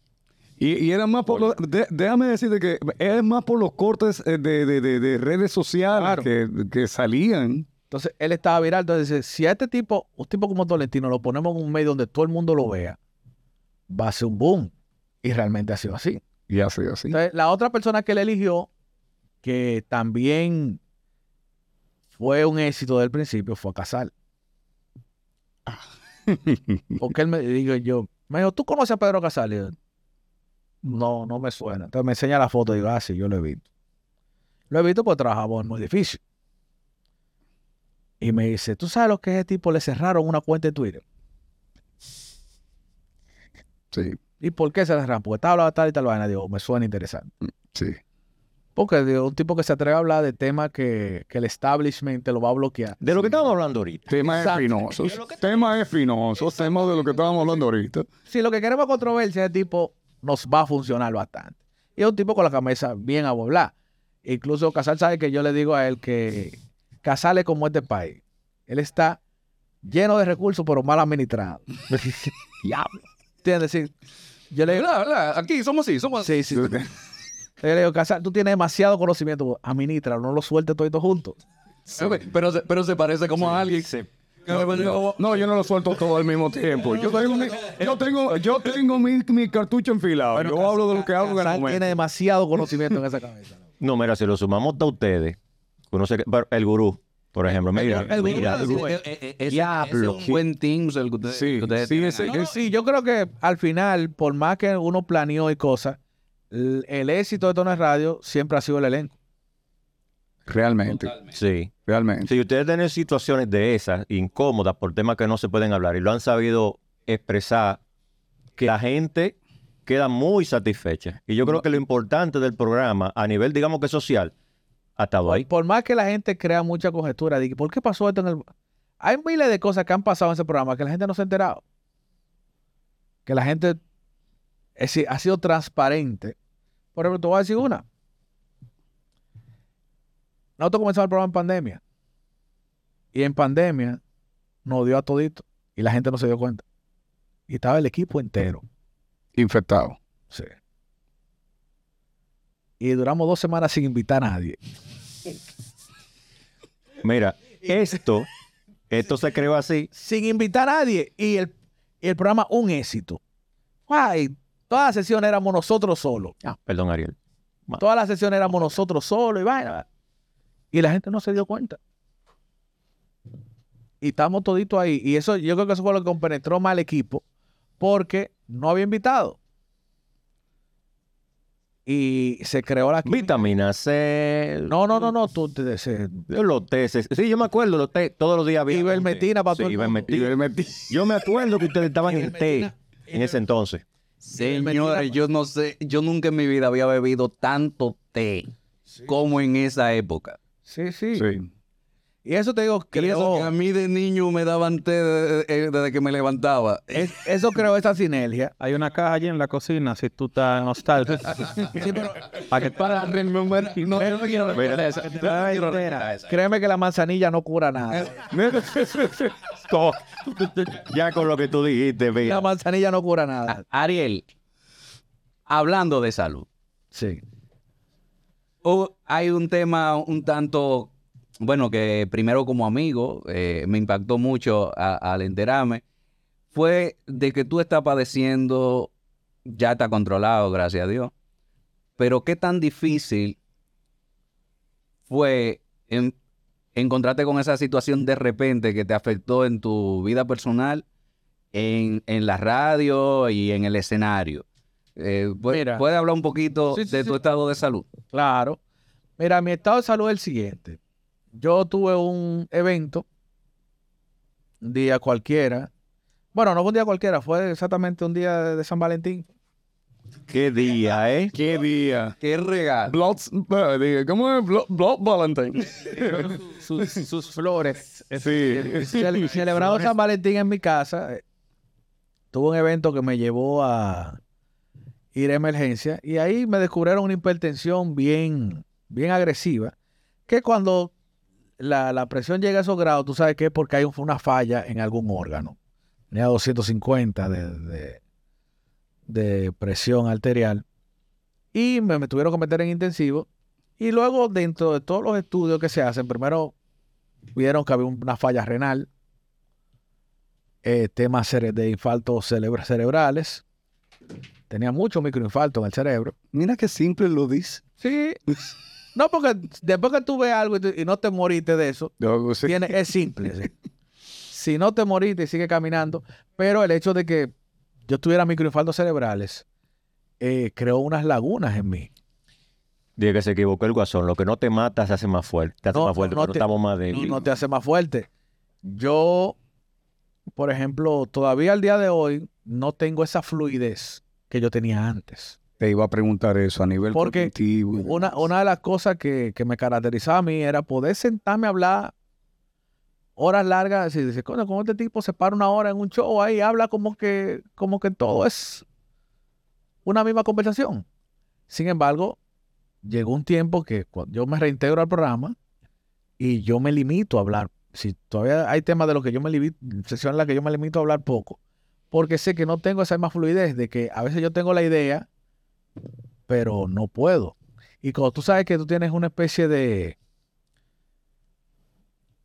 F: Y, y era más por los, de- déjame decirte que es más por los cortes eh, de, de- de- de redes sociales
C: Claro.
F: que, que salían.
C: Entonces él estaba viral. Entonces dice, si a este tipo, un tipo como Tolentino, lo ponemos en un medio donde todo el mundo lo vea, va a ser un boom. Y realmente ha sido así.
F: Y así, así.
C: Entonces, la otra persona que él eligió, que también fue un éxito del principio, fue a Casal. Porque él me digo yo, me dijo, ¿tú conoces a Pedro Casal? No, no me suena. Entonces me enseña la foto y digo, ah, sí, yo lo he visto. Lo he visto porque trabajamos en muy difícil. Y me dice, ¿tú sabes lo que ese tipo le cerraron una cuenta de Twitter?
F: Sí,
C: ¿Y por qué se la cerraron? Porque estaba hablando de tal y tal vaina. Digo, me suena interesante.
F: sí.
C: Porque digo, un tipo que se atreve a hablar de temas que, que el establishment te lo va a bloquear.
B: De lo que estábamos hablando ahorita.
F: Temas espinosos. Temas espinosos. Temas de lo que estábamos hablando ahorita.
C: Si lo que queremos es controversia, ese tipo nos va a funcionar bastante. Y es un tipo con la cabeza bien aboblada. Incluso Casal sabe que yo le digo a él que Casal es como este país. Él está lleno de recursos, pero mal administrado.
D: Diablo.
C: ¿Entiendes? Sí. Yo le digo,
D: ¿Verdad, verdad? Aquí somos así, somos así.
C: sí, sí. Yo le digo, Casal, tú tienes demasiado conocimiento. Administra, no lo sueltes todo juntos.
D: Pero, se, pero se parece como a alguien.
F: No, yo no lo suelto todo al mismo tiempo. Yo tengo mi, yo tengo, yo tengo mi, mi cartucho enfilado. yo hablo de lo que hablo en el momento.
C: tiene demasiado conocimiento en esa cabeza.
B: No, mira, si lo sumamos a ustedes, uno se- pero el gurú, por ejemplo, mira,
C: el gurú,
B: mira,
C: el gurú.
B: Diablo.
D: ese es un buen team el que ustedes,
F: Sí,
D: que ustedes
F: sí,
D: tienen
F: ese-
D: ahí.
C: No, no, sí, yo creo que al final, por más que uno planeó y cosas, el, el éxito de Tones Radio siempre ha sido el elenco.
F: Realmente,
B: sí.
F: realmente.
B: Si ustedes tienen situaciones de esas, incómodas por temas que no se pueden hablar y lo han sabido expresar, que la gente queda muy satisfecha. Y yo creo que lo importante del programa, a nivel, digamos que social, ha estado ahí.
C: Por más que la gente crea mucha conjetura de que, ¿por qué pasó esto en el...? Hay miles de cosas que han pasado en ese programa que la gente no se ha enterado. Que la gente es decir, ha sido transparente. Por ejemplo, te voy a decir una. Nosotros comenzamos el programa en pandemia. Y en pandemia nos dio a todito. Y la gente no se dio cuenta. Y estaba el equipo entero.
F: Infectado.
C: Sí. Y duramos dos semanas sin invitar a nadie.
B: Mira, esto, esto se creó así.
C: Sin invitar a nadie. Y el, y el programa un éxito. Ay, todas las sesiones éramos nosotros solos.
B: Ah, perdón, Ariel.
C: Todas las sesiones éramos nosotros solos y vaina. Y la gente no se dio cuenta. y estamos toditos ahí. Y eso, yo creo que eso fue lo que compenetró más al equipo, porque no había invitado. Y se creó la química.
B: Vitamina C.
C: No, no, no, no, tú te, se-
B: Los tés. Sí, yo me acuerdo, los tés. Todos los días había.
C: Ivermectina para
B: Sí,
C: todo el mundo.
B: Ivermectina. Yo me acuerdo que ustedes estaban en té en ese entonces.
D: Señores, yo no sé, yo nunca en mi vida había bebido tanto té como en esa época.
C: Sí, sí.
F: Sí.
C: Y eso te digo,
D: Y eso que a mí de niño me daban té de- de- desde que me levantaba.
C: es- eso creó esa sinergia.
A: Hay una caja allí en la cocina si tú estás nostálgico.
D: Para que para remember, no, yo no quiero recordar.
C: Créeme que la manzanilla no cura nada.
B: Co- ya con lo que tú dijiste,
C: La
B: mira.
C: manzanilla no cura nada.
D: Ariel, hablando de salud,
C: Sí.
D: Hay un tema un tanto, bueno, que primero como amigo eh, me impactó mucho al enterarme, fue de que tú estás padeciendo, ya está controlado, gracias a Dios, pero qué tan difícil fue en- encontrarte con esa situación de repente que te afectó en tu vida personal, en, en la radio y en el escenario. Eh, ¿pu-
C: Mira.
D: ¿Puedes hablar un poquito
C: Sí, sí,
D: de tu
C: sí.
D: estado de salud?
C: Claro. Mira, mi estado de salud es el siguiente. Yo tuve un evento, un día cualquiera. Bueno, no fue un día cualquiera, fue exactamente un día de, de San Valentín.
B: Qué día, ¿eh?
F: ¿Qué día?
D: ¡Qué regalo!
F: Blood, eh, ¿Cómo es? Blood, Blood Valentine.
A: sus, sus flores.
F: Sí.
C: Cele- Celebrado San Valentín en mi casa. eh, Tuve un evento que me llevó a ir a emergencia y ahí me descubrieron una hipertensión bien, bien agresiva, que cuando la, la presión llega a esos grados, tú sabes que es porque hay un- una falla en algún órgano. Tenía 250 de, de- presión arterial y me, me tuvieron que meter en intensivo y luego dentro de todos los estudios que se hacen, primero vieron que había una falla renal, eh, temas de infartos cerebra- cerebrales, tenía mucho microinfarto en el cerebro.
F: Mira qué simple lo dice.
C: Sí. No, porque después que tú ves algo y, tú- y no te moriste de eso,
F: sí.
C: tiene, es simple. sí. Si no te moriste y sigue caminando, pero el hecho de que yo tuviera microinfartos cerebrales eh, creó unas lagunas en mí.
B: Dije que se equivocó el guasón. Lo que no te mata se hace más fuerte. Te hace
C: No,
B: más fuerte,
C: no
B: pero
C: te-
B: estamos más
C: no,
B: débiles.
C: no te hace más fuerte. Yo, por ejemplo, todavía al día de hoy no tengo esa fluidez que yo tenía antes.
F: Te iba a preguntar eso a nivel
C: Porque
F: cognitivo.
C: Una, una de las cosas que, que me caracterizaba a mí era poder sentarme a hablar horas largas. Y decir, coño, ¿cómo este tipo se para una hora en un show ahí? Habla como que, como que todo es una misma conversación. Sin embargo, llegó un tiempo que cuando yo me reintegro al programa y yo me limito a hablar. Si todavía hay temas de los que yo me limito, sesiones en las que yo me limito a hablar poco, porque sé que no tengo esa misma fluidez de que a veces yo tengo la idea, pero no puedo. Y cuando tú sabes que tú tienes una especie de...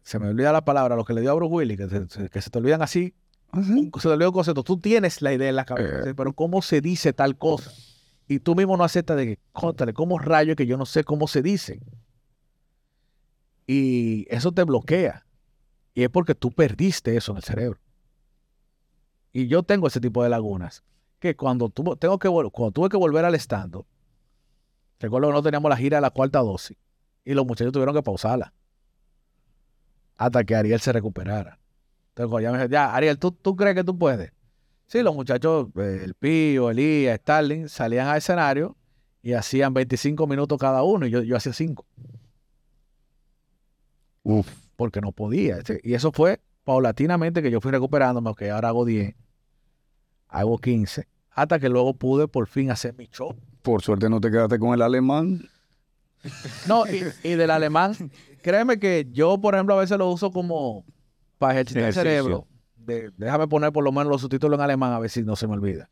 C: Se me olvida la palabra, lo que le dio a Bruce Willis, que se, se- que se te olvidan así,
F: ¿Ah, sí?
C: se te olvida un concepto. Tú tienes la idea en la cabeza,
F: Eh.
C: pero ¿cómo se dice tal cosa? Y tú mismo no aceptas de que, cóntale, ¿cómo rayo que yo no sé cómo se dice? Y eso te bloquea. Y es porque tú perdiste eso en el cerebro. Y yo tengo ese tipo de lagunas. Que cuando, tuvo, tengo que, cuando tuve que volver al stand recuerdo que no teníamos la gira de la cuarta dosis. Y los muchachos tuvieron que pausarla. Hasta que Ariel se recuperara. Entonces, ya me dijo, ya, Ariel, ¿tú, ¿tú crees que tú puedes? Sí, los muchachos, eh, el Pío, Elías, Starling, salían al escenario y hacían 25 minutos cada uno y yo, yo hacía 5.
F: Uf.
C: Porque no podía. Y eso fue paulatinamente que yo fui recuperándome, ok, ahora hago 10, hago 15, hasta que luego pude por fin hacer mi show.
F: Por suerte no te quedaste con el alemán.
C: No, y, y del alemán, créeme que yo, por ejemplo, a veces lo uso como para ejercitar el cerebro. De- déjame poner por lo menos los subtítulos en alemán a ver si no se me olvida.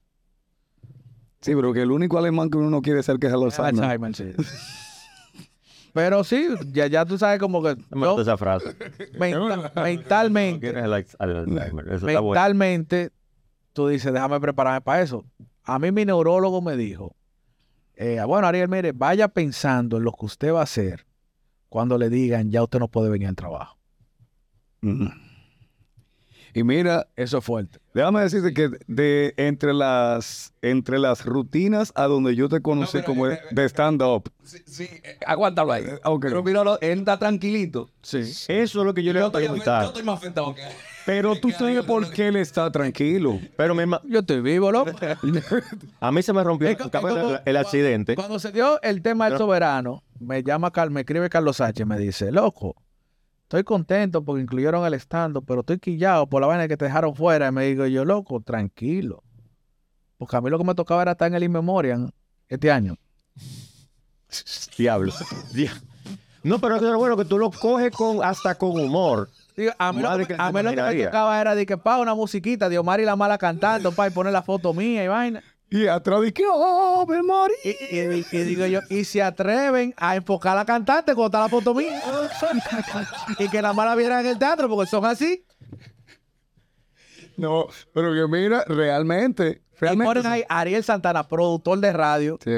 F: Sí, pero que el único alemán que uno no quiere ser que es el Alzheimer.
C: Alzheimer, sí. Pero sí, ya, ya tú sabes como que
B: No me
C: yo
B: gusta esa frase.
C: menta- mentalmente,
B: ¿Quieres el Alz- Alzheimer? Eso está bueno.
C: mentalmente, tú dices, déjame prepararme para eso. A mí mi neurólogo me dijo, eh, bueno, Ariel, mire, vaya pensando en lo que usted va a hacer cuando le digan, ya usted no puede venir al trabajo.
F: Mm. Y mira,
C: Eso es fuerte.
F: déjame decirte que de entre las entre las rutinas a donde yo te conocí
D: pero,
F: como
D: eh, eh,
F: de stand-up.
D: Sí, sí, eh, aguántalo ahí.
F: ok.
D: Pero míralo, él está tranquilito.
C: Sí.
B: Eso es lo que yo le voy a
D: Yo
B: preguntar.
D: estoy más afectado que él.
F: Pero tú sabes por qué él está tranquilo.
B: Pero mi
C: Yo estoy vivo, loco.
B: a mí se me rompió
C: Es co- es como-
B: el accidente.
C: Cuando se dio el tema del soberano, me llama Carl, me escribe Carlos Sánchez, me dice, loco, estoy contento porque incluyeron el estando, pero estoy quillado por la vaina que te dejaron fuera. Y me digo yo, loco, tranquilo. Porque a mí lo que me tocaba era estar en el In Memoriam este año.
B: Diablo. Dia- No, pero es bueno que tú lo coges con, hasta con humor.
C: Digo, a mí, lo,
B: Madre
C: que,
B: que
C: a
B: te
C: mí lo que me tocaba era de que pa una musiquita de Omar y la mala cantando, pa, y poner la foto mía y vaina.
F: Y atrás que, oh, me morí.
C: Y, y- y digo yo, y se atreven a enfocar a la cantante cuando está la foto mía. y que la mala viera en el teatro, porque son así.
F: No, pero que mira, realmente,
C: Y
F: realmente.
C: ponen ahí Ariel Santana, productor de radio.
F: Sí,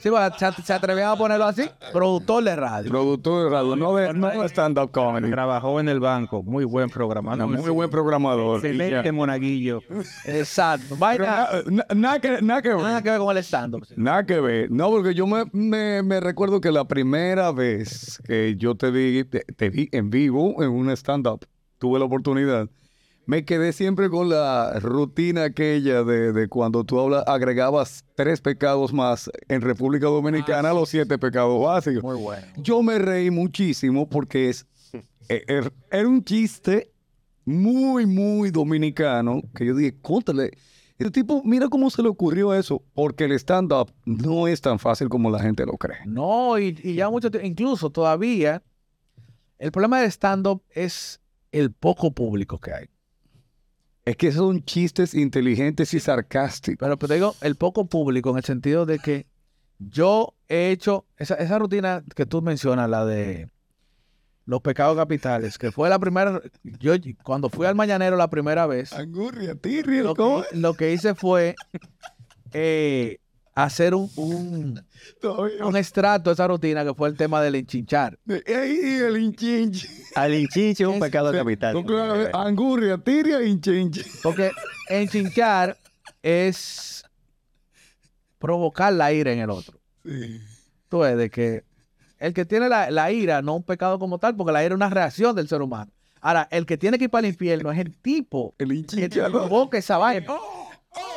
C: se, se atrevían a ponerlo así, productor de radio.
F: productor de radio, no de, no de stand-up comedy.
A: Trabajó en el banco. Muy buen programa.
F: Muy buen programador.
A: Excelente monaguillo.
C: Exacto.
F: Na- na- Nada que, nada que ver.
C: nada que ver con el stand-up.
F: Nada que ver. No, porque yo me, me- me recuerdo que la primera vez que yo te vi, te, te vi en vivo en un stand-up, tuve la oportunidad, me quedé siempre con la rutina aquella de, de cuando tú habla- agregabas tres pecados más en República Dominicana a los siete pecados básicos.
C: Muy bueno.
F: Yo me reí muchísimo porque es, e- er- era un chiste muy, muy dominicano que yo dije, cóntale. El tipo, mira cómo se le ocurrió eso, porque el stand-up no es tan fácil como la gente lo cree.
C: No, y, y ya mucho tiempo, incluso todavía, el problema del stand-up es el poco público que hay.
F: Es que son chistes inteligentes y sarcásticos.
C: Pero, te digo, el poco público en el sentido de que yo he hecho esa, esa rutina que tú mencionas, la de los pecados capitales, que fue la primera, yo cuando fui al mañanero la primera vez,
F: Angurria, tirria,
C: lo
F: ¿cómo?
C: que, lo que hice fue eh, hacer un, un,
F: Todavía-
C: un extracto de esa rutina que fue el tema del enchinchar.
F: Ey, el inchinche.
B: Al inchinche es un pecado
F: Sí,
B: capital.
F: no, claro, Angurria, tirria, inchinche.
C: Porque enchinchar es provocar la ira en el otro. Tú ves, de que el que tiene la, la ira no es un pecado como tal, porque la ira es una reacción del ser humano. Ahora, el que tiene que ir para el infierno es el tipo
F: El
C: que provoca esa vaina.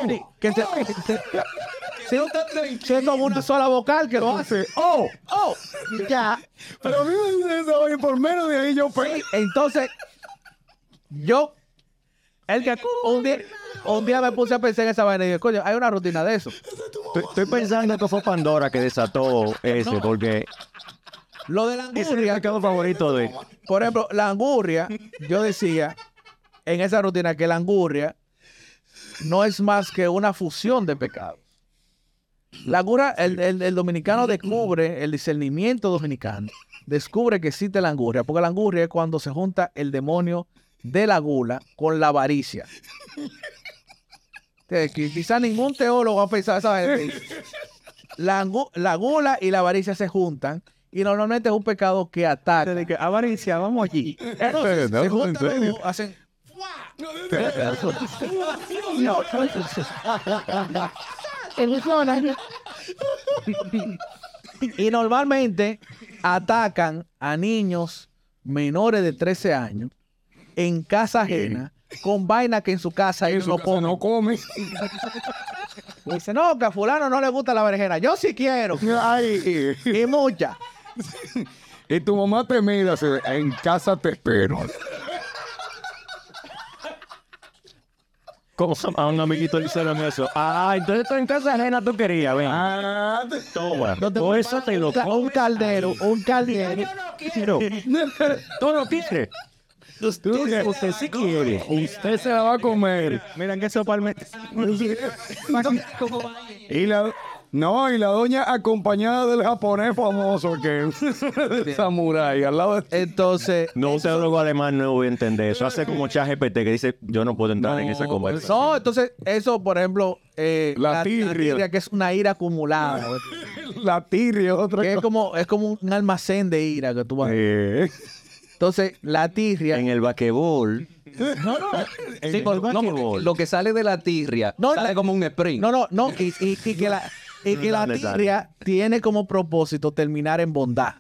C: Sí, que se, se- se- es como una sola vocal que lo hace. ¡Oh! ¡Oh! Ya.
F: Pero a mí me dice por menos de ahí yo pe-
C: Sí, entonces, yo, el que un día, un día me puse a pensar en esa vaina y dije, coño, hay una rutina de eso.
B: Estoy, estoy pensando que fue Pandora que desató ese, porque
C: Lo de la
B: ese es el
C: angurria,
B: pecado favorito de.
C: por ejemplo, la angurria, yo decía en esa rutina que la angurria no es más que una fusión de pecados. La angurria, el, el- el dominicano descubre, el discernimiento dominicano, descubre que existe la angurria, porque la angurria es cuando se junta el demonio de la gula con la avaricia. Que- que Quizá ningún teólogo ha pensado esa. La, angu- la gula y la avaricia se juntan y normalmente es un pecado que ataca.
A: De que avaricia, vamos allí.
C: Entonces,
F: No,
C: se juntan los
F: serio.
C: dos, hacen y normalmente atacan a niños menores de 13 años en casa ajena con vaina que en su casa ellos no comen.
F: no come.
C: Dice, no, que a fulano no le gusta la berenjena. Yo sí quiero.
F: Ay,
C: Y mucha.
F: y tu mamá te mira, se ve, en casa te espero.
B: ¿Cómo se llama? A un amiguito le hicieron eso. Ah, entonces tú en casa ajena tú querías, ven.
F: Ah,
B: Toma.
C: No te
B: Todo eso te lo
C: un ca- un caldero, un caldero.
B: quiero. Tú no quieres. Usted, usted sí quiere.
F: usted se la va a comer.
A: Miren que eso palme.
F: Y la, no, y la doña acompañada del japonés famoso que es samurái al lado de
C: Entonces,
B: No, luego alemán no voy a entender eso. Hace como ChatGPT que dice, yo no puedo entrar en esa conversación.
C: no, entonces, eso, por ejemplo, eh,
F: La tirria.
C: que es una ira acumulada.
F: la tirria, otra
C: que es
F: cosa.
C: como, es como un almacén de ira que tú vas.
F: Eh,
C: Entonces, la tirria,
B: En el basquetbol,
C: No, no.
D: Sí, por- no, lo que sale de la tirria
C: No,
D: sale
C: la-
D: como un sprint.
C: No, no, no. Y, y- y que la, y que la tirria tiene como propósito terminar en bondad.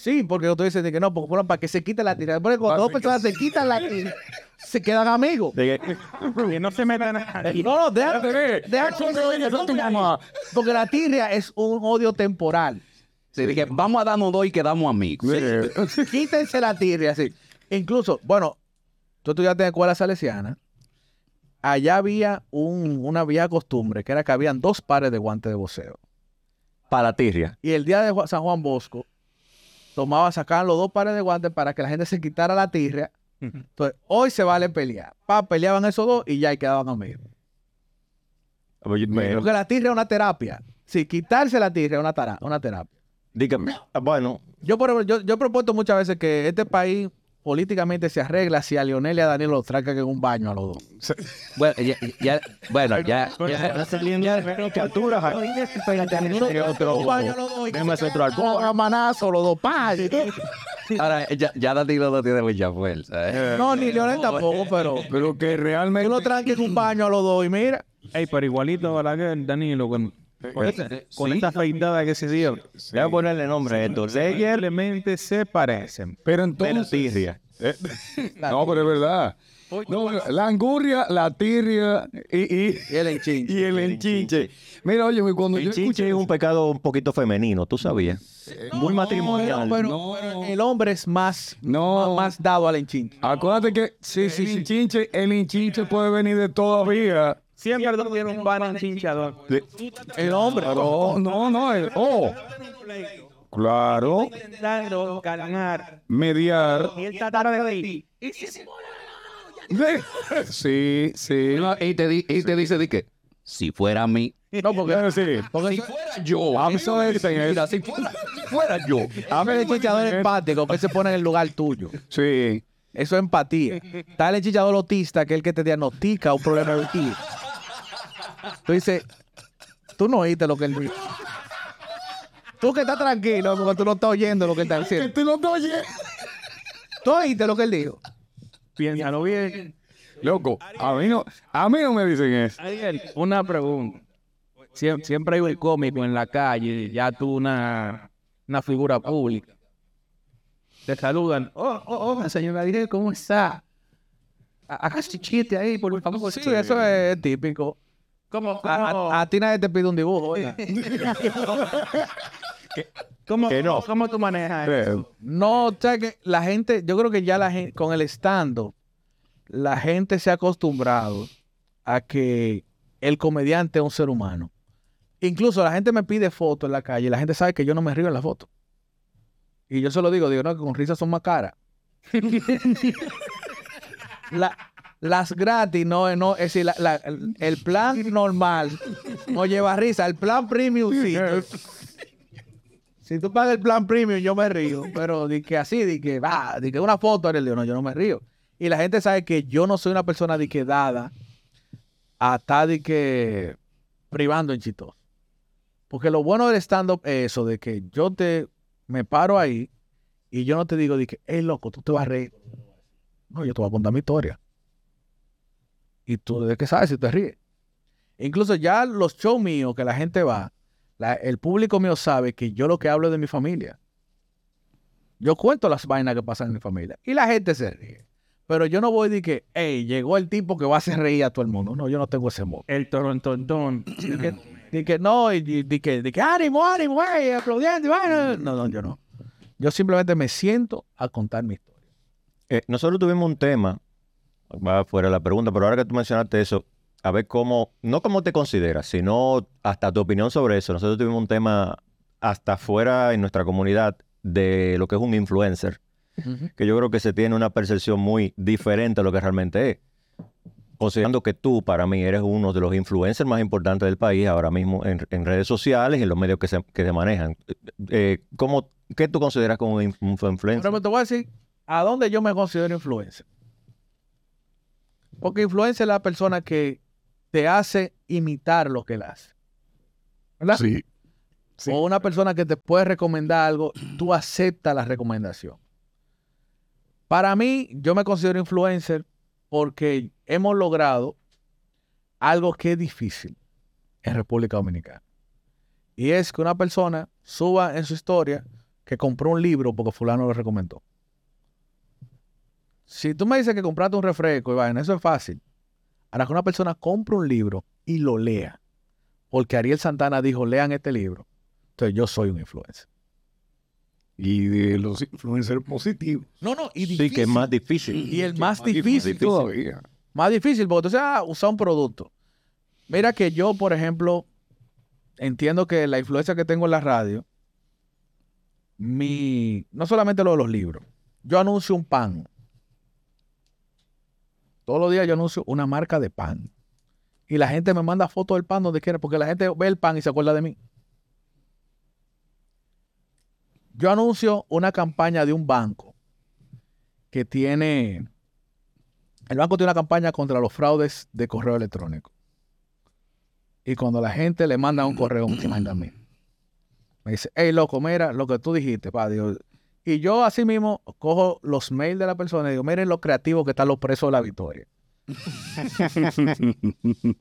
C: Sí, porque tú dices de que no, porque, bueno, para que se quite la tirria. Porque cuando dos personas se quitan la tirria, se quedan amigos.
B: Que-
A: no se metan a...
C: No, no, deja, deja Porque la tirria es un odio temporal.
D: Sí, dije, vamos a darnos dos y quedamos amigos.
C: Quítense la tirria, así. Incluso, bueno, tú estudiaste en escuela salesiana. Allá había un- una vieja costumbre que era que habían dos pares de guantes de voceo.
B: para la tirria.
C: Y el día de Ju- San Juan Bosco, tomaba, sacaban los dos pares de guantes para que la gente se quitara la tirria. Entonces, hoy se vale pelear. Pa, peleaban esos dos y ya y quedaban amigos. Porque la tirria es una terapia. Sí, quitarse la tirria es una, una terapia.
B: dígame, bueno,
C: Yo, por, yo, yo he propuesto muchas veces que este país políticamente se arregla si a Lionel y a Daniel los tracan en un baño a los dos.
D: Bueno, ya, ya- bueno, ya, ya-
B: está saliendo caricaturas.
C: Un manazo los dos. pa.
D: ahora ya, ya Danilo no tiene mucha fuerza. ¿eh?
C: No, ni Lionel tampoco, pero
F: Pero que
C: que
F: realmente.
C: lo tranquen en un baño a los dos y mira.
A: Ey, pero igualito la que Danilo con, con, esa, con esa afeitada que se dio.
B: Voy a ponerle nombre a esto.
A: Simplemente se parecen.
F: Pero
B: de la
F: entonces.
B: tirria.
F: No, pero es verdad. No, la angurria, la tirria y, y,
C: Y el enchinche.
F: y el enchinche. Mira, oye, cuando yo
B: El chinche
F: escuché
B: es un pecado un poquito femenino, ¿tú sabías? Muy matrimonial.
C: Pero,
F: No.
C: pero el hombre es más,
F: No.
C: más, más dado al enchinche.
F: Acuérdate que
C: Sí, sí,
F: el
C: sí.
F: hinchinche, el hinchinche puede venir de todavía.
A: Siempre tiene un pan enchinchador.
C: El hombre.
F: No, no, no. el- oh, claro.
A: Intentando.
F: Mediar.
A: Y él trata de reír.
F: Sí, sí.
D: Y te, di- y te dice de que si fuera a mí,
C: No, porque,
F: Claro, sí.
C: porque
D: si fuera yo,
F: A mí eso es-
D: mira, si fuera, si fuera yo.
C: a el chichador empático, que se pone en el lugar tuyo.
F: Sí.
C: Eso es empatía. Está el chichador autista, que es el que te diagnostica un problema de ti. Tú dices, tú no oíste lo que él dijo. Tú que estás tranquilo, porque tú no estás oyendo lo que él está diciendo.
F: Tú no te oyes.
C: Tú oíste lo que él dijo.
A: Piénsalo bien.
F: Loco, a mí no, a mí no me dicen eso.
A: Ariel, una pregunta. Siem- Siempre, hay un cómico en la calle, ya tú una, una figura pública. Te saludan. Oh, oh, oh, señor Ariel, ¿cómo está? Ha- Haga chiste ahí, por favor.
C: Sí, eso es típico.
A: ¿Cómo,
C: A, a-
A: cómo,
C: a ti nadie te pide un dibujo. oiga.
A: cómo,
B: que no.
A: cómo tú manejas eso?
C: No, o sea que la gente, yo creo que ya la gente, con el stand la gente se ha acostumbrado a que el comediante es un ser humano. Incluso la gente me pide fotos en la calle y la gente sabe que yo no me río en la foto. Y yo se lo digo, digo, no, que con risas son más caras. La- las gratis, no, no, es decir, el, plan normal no lleva risa, el plan premium sí. Si tú pagas el plan premium, yo me río. Pero di que así, di que va, di que una foto eres el no, yo no me río. Y la gente sabe que yo no soy una persona de que dada a estar de que privando en chistoso. Porque lo bueno del stand-up es eso, de que yo te me paro ahí y yo no te digo de que, hey loco, tú te vas a reír. No, yo te voy a contar mi historia. Y tú de qué sabes si te ríes. Incluso ya los shows míos que la gente va, la- el público mío sabe que yo lo que hablo es de mi familia. Yo cuento las vainas que pasan en mi familia. Y la gente se ríe. Pero yo no voy de que, hey, llegó el tipo que va a hacer reír a todo el mundo. No, yo no tengo ese modo.
A: El torontontón.
C: De que, de que no, y de, de que, de que ánimo, ánimo, güey, aplaudiendo, y vaina. No, no, yo no. Yo simplemente me siento a contar mi historia.
B: Eh, nosotros tuvimos un tema, va fuera la pregunta, pero ahora que tú mencionaste eso, a ver cómo, no cómo te consideras, sino hasta tu opinión sobre eso. Nosotros tuvimos un tema hasta fuera en nuestra comunidad de lo que es un influencer, que yo creo que se tiene una percepción muy diferente a lo que realmente es. Considerando que tú, para mí, eres uno de los influencers más importantes del país ahora mismo en, en redes sociales y en los medios que se, que se manejan. Eh, ¿cómo, ¿Qué tú consideras como un influencer?
C: Pero te voy a decir a dónde yo me considero influencer. Porque influencer es la persona que te hace imitar lo que él hace. ¿Verdad?
F: Sí. Sí.
C: O una persona que te puede recomendar algo, tú aceptas la recomendación. Para mí, yo me considero influencer porque hemos logrado algo que es difícil en República Dominicana. Y es que una persona suba en su historia que compró un libro porque fulano lo recomendó. Si tú me dices que compraste un refresco y vaina, eso es fácil. Ahora que una persona compre un libro y lo lea, porque Ariel Santana dijo, lean este libro, entonces yo soy un influencer.
F: Y de los influencers positivos.
C: No, no, y
B: Sí, que es más difícil.
C: Y el más,
F: Más
C: difícil,
F: todavía.
C: Más difícil, porque tú sabes, usar un producto. Mira que yo, por ejemplo, entiendo que la influencia que tengo en la radio, mi, no solamente lo de los libros, yo anuncio un pan. Todos los días yo anuncio una marca de pan. Y la gente me manda fotos del pan donde quiera, porque la gente ve el pan y se acuerda de mí. Yo anuncio una campaña de un banco que tiene el banco tiene una campaña contra los fraudes de correo electrónico. Y cuando la gente le manda un correo, me manda a mí. Me dice, hey, loco, mira lo que tú dijiste, pa, Dios. Y yo así mismo cojo los mails de la persona y digo, miren lo creativo que están los presos de la victoria.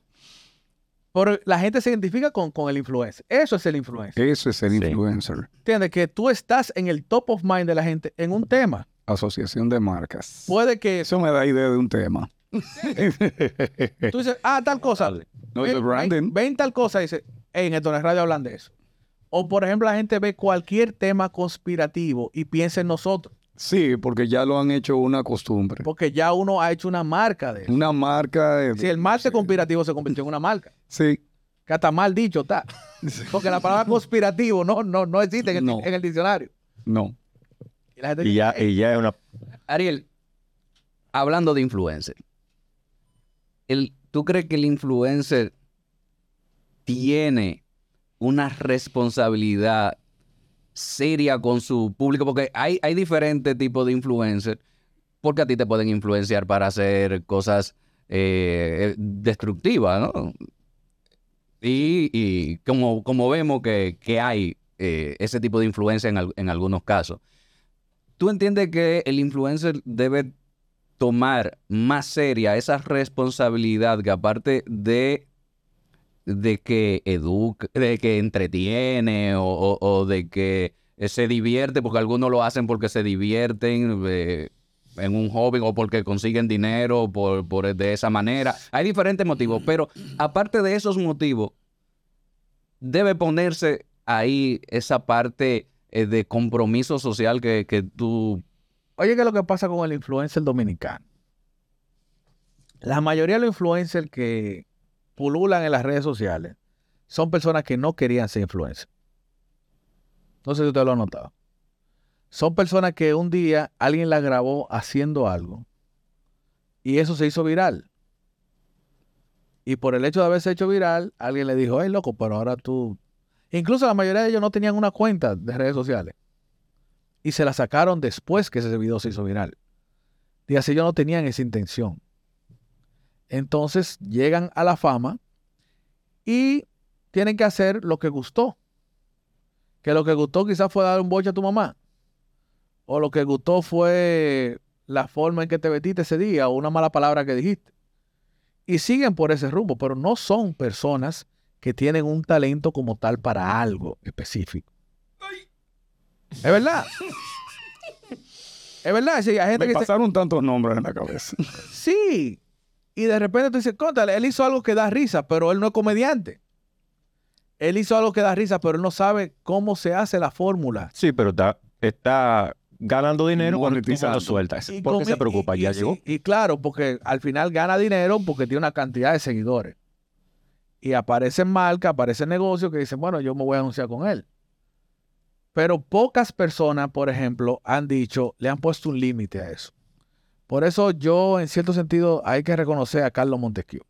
C: Pero la gente se identifica con, con el influencer. Eso es el influencer.
F: Eso es el
B: Sí.
F: influencer.
C: ¿Entiendes? Que tú estás en el top of mind de la gente en un tema.
F: Asociación de marcas.
C: Puede que
F: Eso me da idea de un tema.
C: tú dices, ah, tal cosa.
F: No,
C: ven,
F: branding.
C: ven- ven tal cosa y dice, "Ey, en Etones Radio hablan de eso. O por ejemplo, la gente ve cualquier tema conspirativo y piensa en nosotros,
F: Sí, porque ya lo han hecho una costumbre.
C: porque ya uno ha hecho una marca de eso.
F: Una marca de...
C: Si el martes conspirativo se convirtió en una marca,
F: Sí,
C: que hasta mal dicho está. Porque la palabra conspirativo no, no, no existe en el,
F: No.
C: en el diccionario.
F: no.
C: Y la gente
B: Y
C: dice,
B: ya,
C: "Ey,
B: y ya es una...
D: Ariel, hablando de influencer, el, ¿tú crees que el influencer tiene una responsabilidad seria con su público? Porque hay, diferentes tipos de influencers, porque a ti te pueden influenciar para hacer cosas eh, destructivas, ¿no? Y, como, como vemos que, que hay eh, ese tipo de influencia en, en algunos casos. ¿Tú entiendes que el influencer debe tomar más seria esa responsabilidad que aparte de, de que educa, de que entretiene o, de que se divierte, porque algunos lo hacen porque se divierten eh, en un hobby o porque consiguen dinero por, por de esa manera? Hay diferentes motivos, pero aparte de esos motivos, debe ponerse ahí esa parte eh, de compromiso social que, que tú...
C: Oye, ¿qué es lo que pasa con el influencer dominicano? La mayoría de los influencers que pululan en las redes sociales son personas que no querían ser influencers. No sé si usted lo ha notado. Son personas que un día alguien la grabó haciendo algo y eso se hizo viral. Y por el hecho de haberse hecho viral, alguien le dijo, hey, loco, pero ahora tú... Incluso la mayoría de ellos no tenían una cuenta de redes sociales y se la sacaron después que ese video se hizo viral. Dígase, ellos no tenían esa intención. Entonces llegan a la fama y tienen que hacer lo que gustó. Que lo que gustó quizás fue dar un boche a tu mamá. O lo que gustó fue la forma en que te vestiste ese día o una mala palabra que dijiste. Y siguen por ese rumbo, pero no son personas que tienen un talento como tal para algo específico. Es verdad. Es verdad. sí, hay gente
F: Me
C: que
F: pasaron tantos nombres en la cabeza.
C: Sí. Y de repente tú dices, cóntale, él hizo algo que da risa, pero él no es comediante. Él hizo algo que da risa, pero él no sabe cómo se hace la fórmula.
B: Sí, pero está, está ganando dinero cuando,
F: Monetizando.
B: cuando sueltas.
C: Y
B: ¿Por qué
C: con-
B: se preocupa?
C: y-
B: ya
C: y-
B: llegó.
C: Y, y claro, porque al final gana dinero porque tiene una cantidad de seguidores. Y aparecen marcas, aparecen negocios que dicen, bueno, yo me voy a anunciar con él. Pero pocas personas, por ejemplo, han dicho, le han puesto un límite a eso. Por eso yo, en cierto sentido, hay que reconocer a Carlos Montesquieu.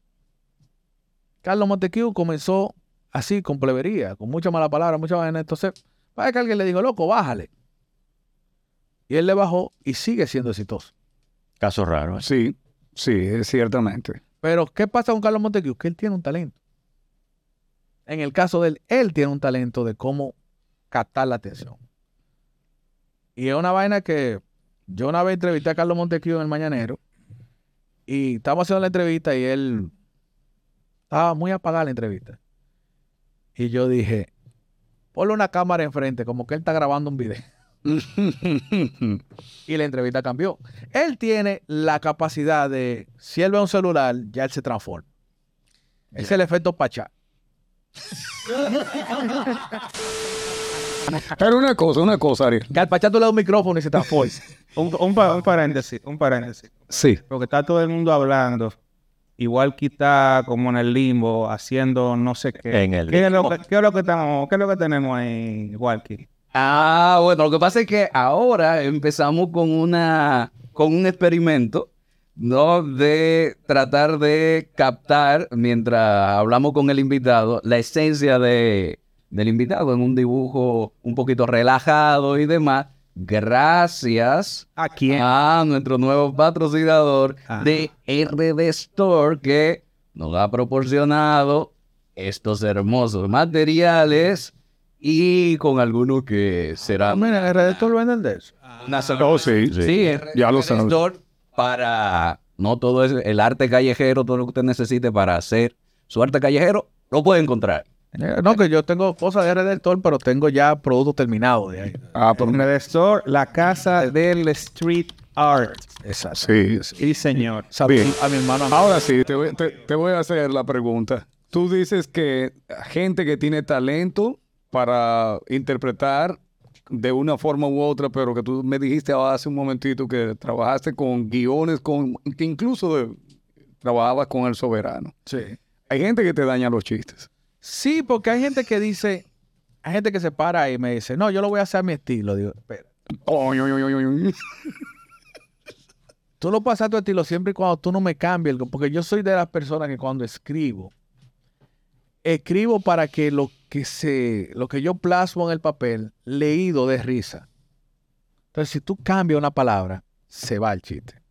C: Carlos Montesquieu comenzó así, con plebería, con mucha mala palabra, mucha vaina. Entonces, para que alguien le dijo, loco, bájale. Y él le bajó y sigue siendo exitoso.
B: Caso raro. ¿eh?
F: Sí, sí, ciertamente.
C: Pero, ¿qué pasa con Carlos Montesquieu? Que él tiene un talento. En el caso de él, él tiene un talento de cómo captar la atención. Y es una vaina que Yo una vez entrevisté a Carlos Montequio en el Mañanero y estábamos haciendo la entrevista y él estaba muy apagada la entrevista. Y yo dije, ponle una cámara enfrente, como que él está grabando un video. y la entrevista cambió. Él tiene la capacidad de, si él ve un celular, ya él se transforma. Es el efecto Pachá.
F: Pero una cosa, una cosa, Ariel.
C: Que al Pachá tú le das un micrófono y se transforma.
A: Un, un pa- un paréntesis, un paréntesis.
F: Sí.
A: Porque está todo el mundo hablando. Igual que está como en el limbo, haciendo no sé qué.
B: En el
A: ¿Qué es lo que, qué es lo que estamos, qué es lo que tenemos ahí, Walkie?
D: Ah, bueno, lo que pasa es que ahora empezamos con una con un experimento, ¿no? De tratar de captar, mientras hablamos con el invitado, la esencia de, del invitado en un dibujo un poquito relajado y demás. Gracias
A: ¿A quién?
D: a nuestro nuevo patrocinador
A: Ah.
D: de RD Store que nos ha proporcionado estos hermosos materiales y con algunos que
C: Ah,
D: serán
C: mira, el redactor venden de eso.
D: una
F: Oh, sí, sí.
D: Sí, RD
F: Ya lo sabes.
D: Store para no todo es el arte callejero, todo lo que usted necesite para hacer su arte callejero, lo puede encontrar.
C: Eh, No, que yo tengo cosas de redactor, pero tengo ya productos terminados de ahí.
F: Ah, pero
A: Red Store, la casa del street art.
C: Exacto.
F: sí. sí.
A: Sí, señor.
F: Bien.
C: a mi hermano.
F: Ahora sí, te voy, te- te voy a hacer la pregunta. Tú dices que gente que tiene talento para interpretar de una forma u otra, pero que tú me dijiste hace un momentito que trabajaste con guiones, con, que incluso de- trabajabas con el soberano.
C: Sí.
F: Hay gente que te daña los chistes.
C: Sí, porque hay gente que dice, hay gente que se para y me dice, no, yo lo voy a hacer a mi estilo. Digo, espera. Tú lo pasas a tu estilo siempre y cuando tú no me cambies, porque yo soy de las personas que cuando escribo, escribo para que lo que se, lo que yo plasmo en el papel, leído de risa. Entonces, si tú cambias una palabra, se va el chiste.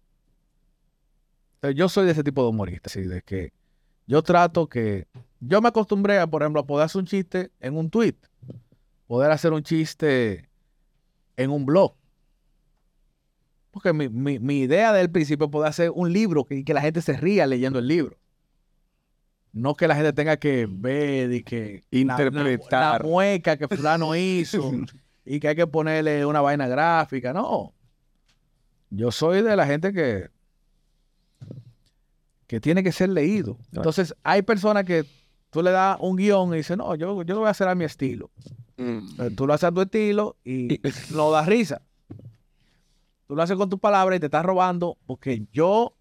C: Entonces, yo soy de ese tipo de humorista, así de que yo trato que, yo me acostumbré a, por ejemplo, a poder hacer un chiste en un tweet, poder hacer un chiste en un blog. Porque mi, mi- mi idea del principio es poder hacer un libro que, y que la gente se ría leyendo el libro. No que la gente tenga que ver y que la- la-
F: Interpretar.
C: La, mueca que fulano hizo y que hay que ponerle una vaina gráfica. No. Yo soy de la gente que que tiene que ser leído. Entonces, hay personas que tú le das un guion y dices, no, yo, yo lo voy a hacer a mi estilo. Eh, Tú lo haces a tu estilo y no da risa. Tú lo haces con tus palabras y te estás robando porque yo,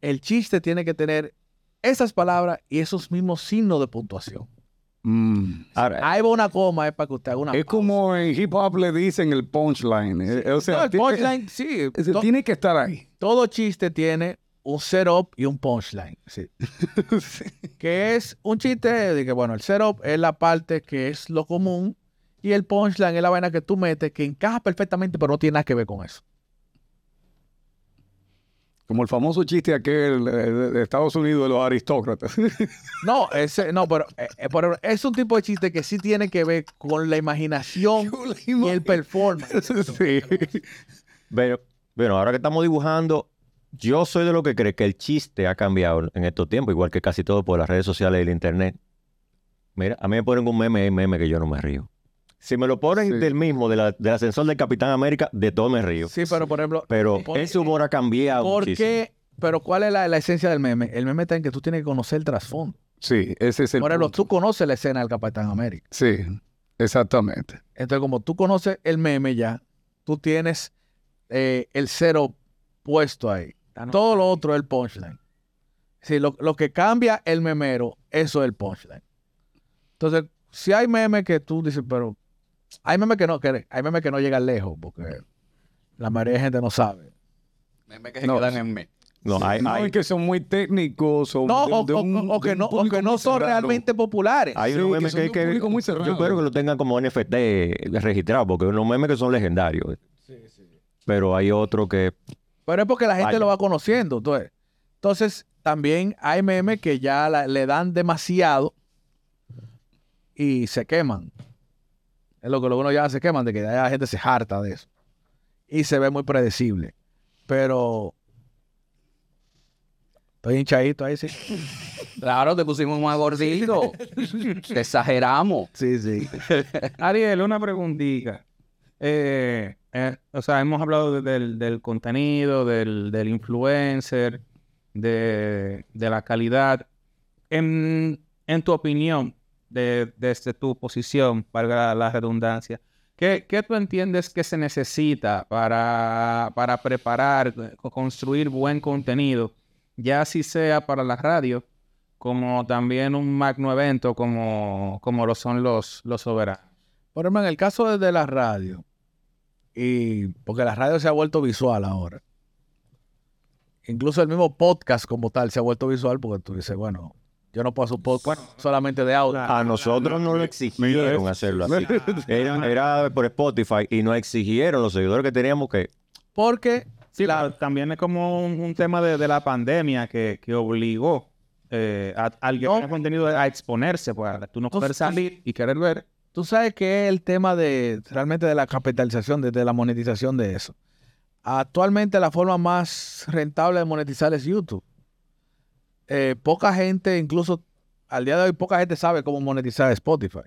C: el chiste tiene que tener esas palabras y esos mismos signos de puntuación.
F: Mm.
B: Ahora,
C: Ahí va una coma, es para que usted haga una
F: Es
C: pausa.
F: como en hip hop le dicen el punchline. eh, O sea,
C: No, el
F: tiene-
C: punchline, sí.
F: tiene que estar ahí.
C: todo chiste tiene un setup y un punchline. Sí. Que es un chiste de que, bueno, el setup es la parte que es lo común y el punchline es la vaina que tú metes que encaja perfectamente, pero no tiene nada que ver con eso.
F: Como el famoso chiste aquel de, Estados Unidos de los aristócratas.
C: No, ese, no, pero, eh, eh, pero es un tipo de chiste que sí tiene que ver con la imaginación y el performance.
F: sí.
B: pero, bueno, ahora que estamos dibujando, yo soy de lo que cree que el chiste ha cambiado en estos tiempos, igual que casi todo por las redes sociales y el internet. Mira, a mí me ponen un meme, hay meme que yo no me río. Si me lo ponen
F: Sí.
B: del mismo, de la- del ascensor del Capitán América, de todo me río.
C: Sí, pero por ejemplo,
B: Pero
C: ¿Por
B: ese humor ha cambiado
C: ¿por
B: muchísimo.
C: qué? Pero ¿cuál es la, la esencia del meme? El meme está en que tú tienes que conocer el trasfondo.
F: Sí, ese es el
C: Por ejemplo,
F: punto.
C: tú conoces la escena del Capitán América.
F: Sí, exactamente.
C: Entonces, como tú conoces el meme ya, tú tienes eh, el cero puesto ahí. Todo lo otro es el punchline. Sí, lo, lo que cambia el memero, eso es el punchline. Entonces, si hay memes que tú dices, pero hay memes que no, que, hay memes que no llegan lejos, porque la mayoría de gente no sabe.
D: Memes que se
F: No,
D: quedan
F: sí.
D: en me.
B: No, hay,
F: No,
B: hay-
F: que son muy técnicos o,
C: No,
F: de-
C: o,
F: de
C: o-
F: un-
C: o que no, o que no son
F: cerrado.
C: realmente populares.
B: hay
F: Sí,
B: unos
F: que
B: memes que, que-
F: muy cerrado.
B: yo espero que lo tengan como NFT registrado, porque unos memes que son legendarios. Pero hay otro que
C: Pero es porque la gente
B: Vaya.
C: lo va conociendo. Entonces, entonces también hay memes que ya la- le dan demasiado y se queman. Es lo que uno ya se queman, de que ya la gente se harta de eso. y se ve muy predecible. Pero estoy hinchadito ahí, sí.
D: Claro, te pusimos más gordito. Te exageramos.
C: Sí, sí.
A: Ariel, una preguntita. Eh, eh, o sea, hemos hablado de- del, del contenido, del, del influencer, de, de la calidad. En, en tu opinión, de- desde tu posición, valga la redundancia, ¿qué, qué tú entiendes que se necesita para, para preparar, construir buen contenido, ya si sea para la radio, como también un magno evento como, como lo son los, los soberanos?
C: Por ejemplo, en el caso de la radio, y porque la radio se ha vuelto visual ahora. Incluso el mismo podcast como tal se ha vuelto visual porque tú dices, bueno, yo no puedo hacer un podcast solamente de audio.
B: A nosotros no lo exigieron hacerlo así. Era, era por Spotify y nos exigieron los seguidores que teníamos que
C: Porque
A: Sí, también es como un, un tema de, de la pandemia que, que obligó eh, a, al que
C: No.
A: crea contenido a exponerse, pues tú no poder salir y querer ver.
C: Tú sabes que es el tema de realmente de la capitalización, de, de la monetización de eso. Actualmente la forma más rentable de monetizar es YouTube. Eh, poca gente, incluso al día de hoy, poca gente sabe cómo monetizar Spotify.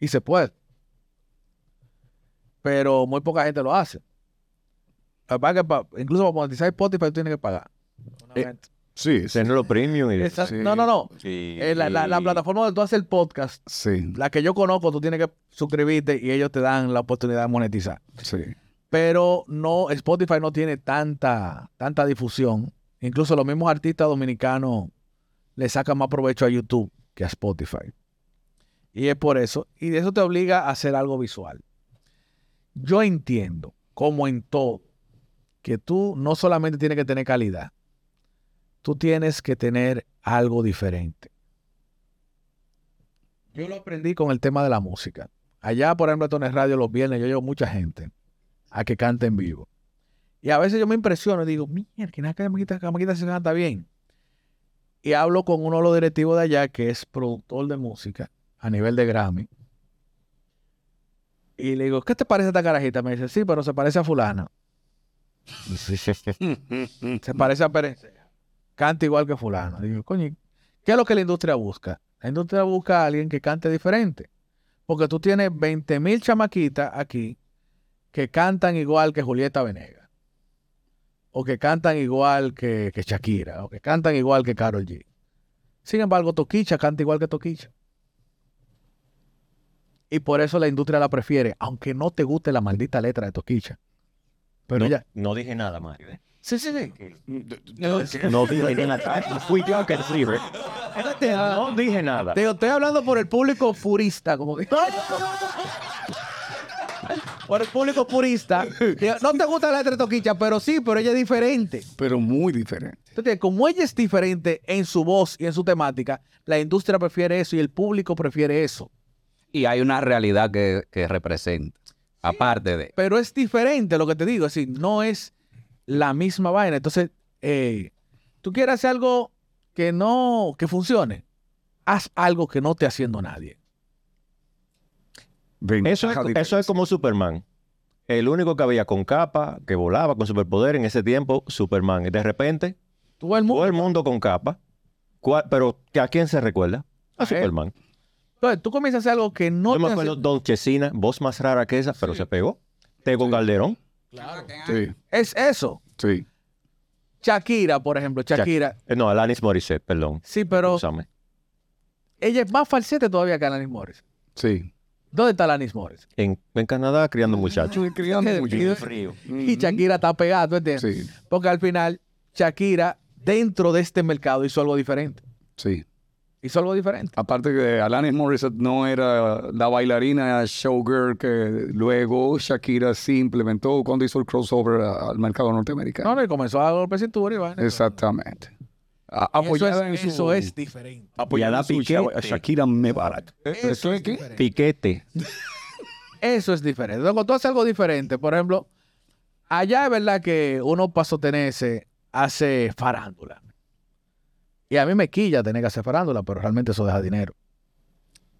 C: Y se puede. Pero muy poca gente lo hace. Que incluso para monetizar Spotify tú tienes que pagar.
B: Eh,
F: Sí, sí.
B: tenerlo premium y
C: Esa-
F: sí.
C: No, no, no. Eh, la, la- la
B: y-
C: plataforma donde tú haces el podcast
F: Sí,
C: la que yo conozco, tú tienes que suscribirte y ellos te dan la oportunidad de monetizar.
F: sí.
C: Pero no, Spotify no tiene tanta, tanta difusión. Incluso los mismos artistas dominicanos le sacan más provecho a YouTube que a Spotify. Y es por eso. Y eso te obliga a hacer algo visual. Yo entiendo, como en todo, que tú no solamente tienes que tener calidad, tú tienes que tener algo diferente. Yo lo aprendí con el tema de la música. Allá, por ejemplo, en Tones Radio los viernes, yo llevo mucha gente a que cante en vivo. Y a veces yo me impresiono y digo, mierda, que nada, Camaquita, Camaquita se canta bien. Y hablo con uno de los directivos de allá, que es productor de música a nivel de Grammy. Y le digo, ¿qué te parece esta carajita? Me dice, sí, pero se parece a fulana. Se parece a Pérez. Canta igual que fulano. Digo, coño, ¿qué es lo que la industria busca? La industria busca a alguien que cante diferente. Porque tú tienes 20 mil chamaquitas aquí que cantan igual que Julieta Venegas. O que cantan igual que, que Shakira. O que cantan igual que Karol G. Sin embargo, Toquicha canta igual que Toquicha. Y por eso la industria la prefiere, aunque no te guste la maldita letra de Toquicha. Pero
B: no,
C: ya.
B: no dije nada, Mario. ¿eh?
C: Sí, sí, sí.
B: No dije nada. Fui yo que escribe. No dije nada.
C: Te digo, estoy hablando por el público purista, como que. por el público purista. No te gusta la letra de Toquicha, pero sí, pero ella es diferente.
F: Pero muy diferente.
C: Entonces, como ella es diferente en su voz y en su temática, la industria prefiere eso y el público prefiere eso.
D: Y hay una realidad que, que representa. Aparte de.
C: Pero es diferente lo que te digo, es decir, no es la misma vaina. Entonces, eh, tú quieres hacer algo que no, que funcione. Haz algo que no esté haciendo nadie.
B: Eso es, eso es como Superman. El único que había con capa, que volaba con superpoder en ese tiempo, Superman. Y de repente,
C: Todo el mundo.
B: todo el mundo con capa. ¿Cuál- Pero ¿que ¿a quién se recuerda? A
C: A él.
B: Superman.
C: Entonces, tú comienzas a hacer algo que no
B: Yo me acuerdo
C: hace-
B: Don Chesina, voz más rara que esa, pero se pegó. Tego Calderón.
F: Sí,
C: Es eso.
F: sí.
C: Shakira, por ejemplo, Shakira.
B: Eh, no, Alanis Morissette, perdón.
C: Sí, pero
B: Úsame.
C: ella es más falsete todavía que Alanis Morris.
F: Sí.
C: ¿Dónde está Alanis Morris?
B: En, en Canadá criando muchachos.
F: Criando
C: Y-
F: muchachos.
B: Frío.
C: Y Shakira está pegada, ¿tú entiendes?
F: Sí,
C: Porque al final, Shakira, dentro de este mercado, hizo algo diferente.
F: sí.
C: Hizo algo diferente.
F: Aparte que Alanis Morissette no era la bailarina showgirl que luego Shakira sí implementó cuando hizo el crossover al mercado norteamericano.
C: No, y comenzó a golpe cintura y vaina.
F: Exactamente. A-
C: Eso
F: apoyada en
C: es,
F: su-
C: eso es diferente.
F: apoyada
B: a
F: en
B: Piquete.
F: a Shakira Mebarak.
C: Eso es
F: qué?
C: diferente.
B: Piquete.
C: Eso es diferente. Cuando tú haces algo diferente, por ejemplo, allá es verdad que uno pasó tenerse hace farándula. Y a mí me quilla tener que hacer farándula, pero realmente eso deja dinero.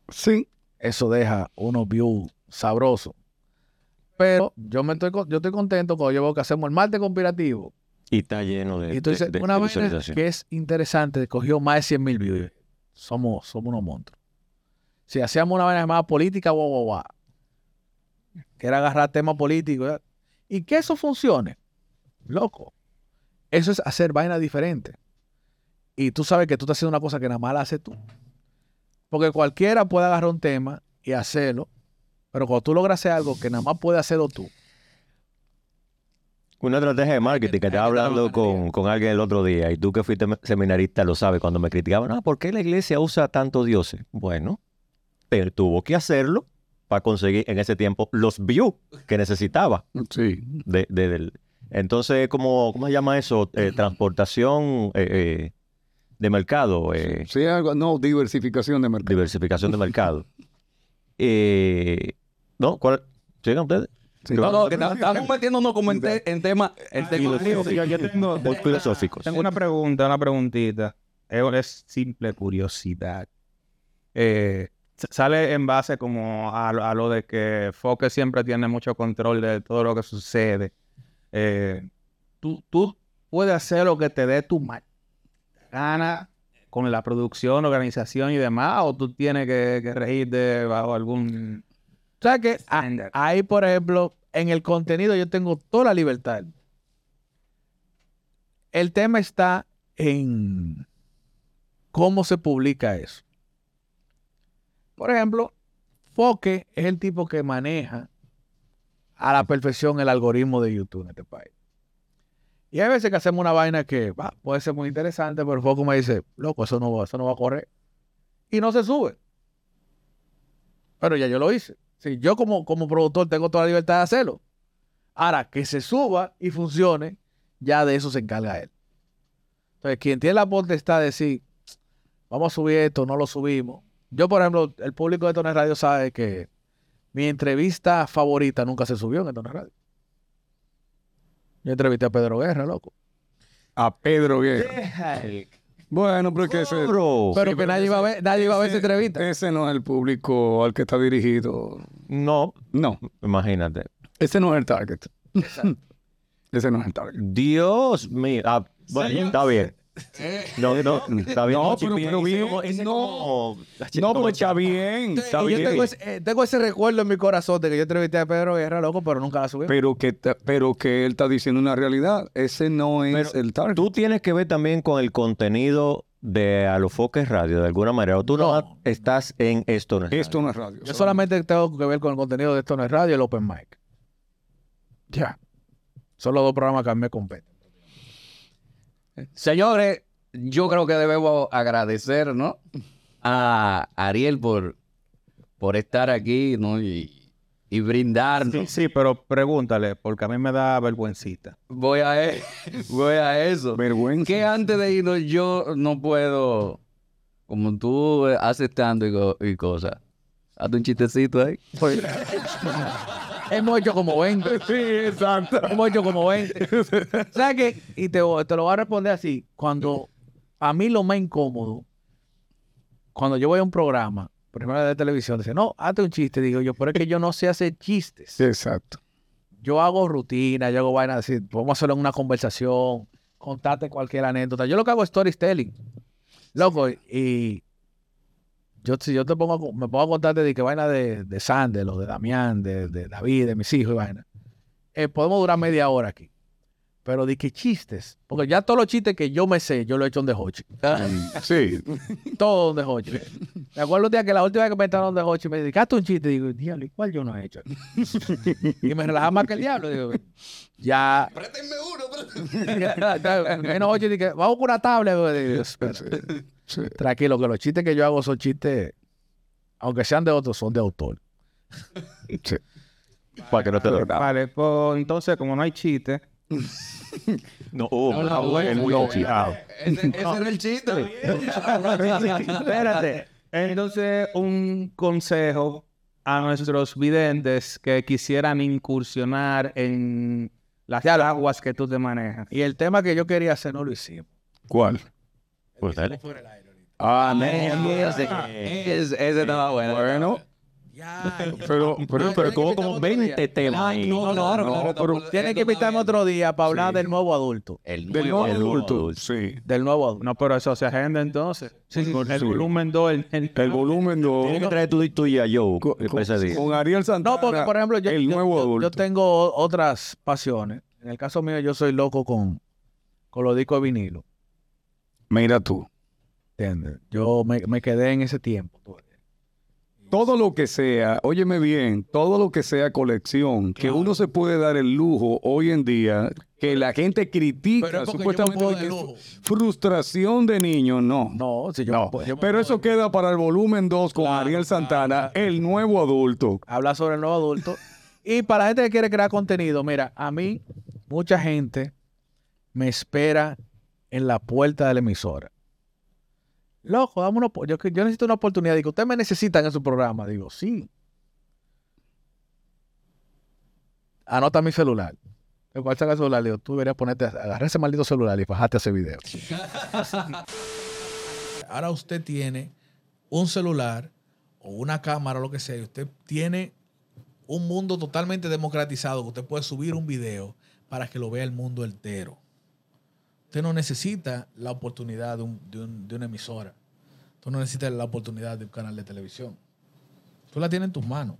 F: Sí.
C: Eso deja unos views sabrosos. Pero yo me estoy, con- yo estoy contento cuando yo veo que hacemos el martes conspirativo.
B: Y está lleno de,
C: Y tú dices,
B: de- de
C: una vaina
B: visualización.
C: que es interesante, cogió más de 100 mil views. Somos, somos unos monstruos. Si hacíamos una vaina llamada política, guau, guau, guau, que era agarrar temas políticos, ¿verdad? y que eso funcione, loco. Eso es hacer vainas diferentes. Y tú sabes que tú estás haciendo una cosa que nada más la haces tú. Porque cualquiera puede agarrar un tema y hacerlo, pero cuando tú logras hacer algo que nada más puede hacerlo tú,
B: Una estrategia de marketing que estaba hablando con, con alguien el otro día y tú que fuiste seminarista lo sabes cuando me criticaban, ah, ¿por qué la iglesia usa tantos dioses? Bueno, pero tuvo que hacerlo para conseguir en ese tiempo los views que necesitaba.
F: Sí.
B: De, de- del- entonces, ¿cómo, ¿cómo se llama eso? Eh, transportación eh, eh, de mercado, eh,
F: Sí, algo, no, diversificación de mercado.
B: diversificación de mercado. Eh, ¿No? ¿Cuál? ¿Sigan ustedes?
F: Sí.
D: No, no, que estamos metiéndonos como en, te- en tema. En tema
A: Yo, yo tengo,
B: filosóficos.
A: tengo una pregunta, una preguntita. Es, simple curiosidad. Eh, sale en base como a, lo- a lo de que Foque siempre tiene mucho control de todo lo que sucede. Eh, tú, tú puedes hacer lo que te dé tu mal gana con la producción, organización y demás, o tú tienes que, que regirte bajo algún
C: O sea que a- ahí, por ejemplo, en el contenido yo tengo toda la libertad. El tema está en cómo se publica eso. Por ejemplo, Foque es el tipo que maneja a la perfección el algoritmo de YouTube en este país. Y hay veces que hacemos una vaina que va, puede ser muy interesante, pero Foque me dice, loco, eso no, va, eso no va a correr. Y no se sube. Pero ya yo lo hice. Sí, yo como, como productor tengo toda la libertad de hacerlo. Ahora, que se suba y funcione, ya de eso se encarga él. Entonces, quien tiene la potestad de decir, vamos a subir esto, no lo subimos. Yo, por ejemplo, el público de Tones Radio sabe que mi entrevista favorita nunca se subió en Tones Radio. Yo entrevisté a Pedro Guerra, loco.
F: A Pedro Guerra. Bueno, pero es que ese.
C: Pero que nadie iba a ver, nadie iba a ver esa entrevista.
F: ese no es el público al que está dirigido.
B: No,
F: No,
B: imagínate.
F: ese no es el target. ese no es el target.
B: Dios mío. Ah, bueno, está bien. No, no, está bien.
F: No, pero- pero bien,
B: como- ese
F: no.
B: como-
F: No, pero está bien, está
C: yo
F: bien.
C: tengo ese, eh, tengo ese recuerdo en mi corazón de que yo entrevisté a Pedro Guerra, loco, pero nunca la subí.
F: Pero que, pero que él está diciendo una realidad. Ese no es
B: Pero
F: el target.
B: Tú tienes que ver también con el contenido de Alofoques Radio, de alguna manera. O tú no,
C: No.
B: estás en esto. ¿no?
F: Esto no es radio.
C: Yo solamente tengo que ver con el contenido de esto no es radio y el open mic. Ya. Son los dos programas que a mí me competen.
D: Señores, yo creo que debemos agradecer, ¿no? A Ariel por, por estar aquí, ¿no? Y, y brindarnos.
A: Sí, sí, pero pregúntale, porque a mí me da vergüencita.
D: Voy a, e- voy a eso.
F: Vergüenza.
D: Que antes de irnos yo no puedo, como tú haces tanto y, co- y cosas, hazte un chistecito ahí.
C: Hemos hecho como 20. Sí, exacto. Hemos hecho como 20. ¿Sabes qué? Y te, te lo voy a responder así. Cuando a mí lo más incómodo, cuando yo voy a un programa, por ejemplo de televisión, dice, no, hazte un chiste. Digo yo, pero es que yo no sé hacer chistes.
F: Exacto.
C: Yo hago rutina, yo hago vainas así. Vamos a hacerlo en una conversación, contarte cualquier anécdota. Yo lo que hago es storytelling. Loco, y yo, si yo te pongo, me pongo a contarte de que vaina de, de Sander, o de Damián, de, de David, de mis hijos y vaina. eh, podemos durar media hora aquí. Pero de que chistes. Porque ya todos los chistes que yo me sé, yo lo he hecho en The Hochi.
F: Sí.
C: Todo en The Hochi. Me acuerdo un día que la última vez que me entraron en The Hochi me dedicaste un chiste. Digo, diablo, ¿y cuál yo no he hecho? y me relajaba más que el diablo. Digo, ya. Préstenme uno, Menos Hochi, dije, vamos con una tabla. Digo, espera.
F: Sí.
C: Tranquilo, que los chistes que yo hago son chistes, aunque sean de otros, son de autor.
F: sí.
B: Para que no te lo
A: Vale, pues entonces, como no hay chiste,
B: No, oh,
D: no, bueno,
B: muy chistado.
D: Ese, ese era el chiste.
A: espérate. Entonces, un consejo a nuestros videntes que quisieran incursionar en las aguas que tú te manejas.
C: Y el tema que yo quería hacer no lo hicimos.
F: ¿Cuál?
B: Pues dale.
F: Ah.
D: Ese, ese estaba bueno.
F: Bueno,
G: Ya.
F: Pero, pero,
B: Pero tuvo como 20 temas.
G: No, claro,
F: No,
G: claro.
C: Tienes que invitarme otro día para hablar
F: Sí.
C: del nuevo adulto.
D: El
F: del
D: nuevo
F: nuevo
B: adulto.
F: adulto. Sí.
C: Del nuevo adulto.
A: No, pero eso se agenda entonces. Con el
F: Sí.
A: volumen 2. El, el-
F: El volumen 2.
B: Tienes que traer tú y tú y a Joe
F: Con,
B: para ese día.
F: con Ariel Santana.
C: No, porque por ejemplo, yo,
F: el
C: yo-
F: nuevo
C: yo-
F: adulto.
C: yo tengo otras pasiones. En el caso mío, yo soy loco con, con los discos de vinilo.
F: Mira tú.
C: ¿Entiendes? Yo me, me quedé en ese tiempo.
F: Todo lo que sea, óyeme bien, todo lo que sea colección, que uno se puede dar el lujo hoy en día, que la gente critica supuestamente
G: puedo
F: frustración de niños, no.
C: No, si yo,
F: No,
C: yo
F: pero eso queda para el volumen 2 con Ariel Santana, el nuevo adulto.
C: hablar sobre el nuevo adulto. Y para la gente que quiere crear contenido, mira, a mí, mucha gente me espera en la puerta de la emisora. Loco, dame una, yo, necesito una oportunidad. Digo, ¿ustedes me necesitan en su programa? Digo, sí. Anota mi celular. ¿Cuál saca el celular? Digo, tú deberías ponerte, agarrar ese maldito celular y bajarte ese video.
G: Ahora usted tiene un celular o una cámara o lo que sea, usted tiene un mundo totalmente democratizado que usted puede subir un video para que lo vea el mundo entero. Usted no necesita la oportunidad de, un- de un- de una emisora. Tú no necesitas la oportunidad de un canal de televisión. Tú la tienes en tus manos.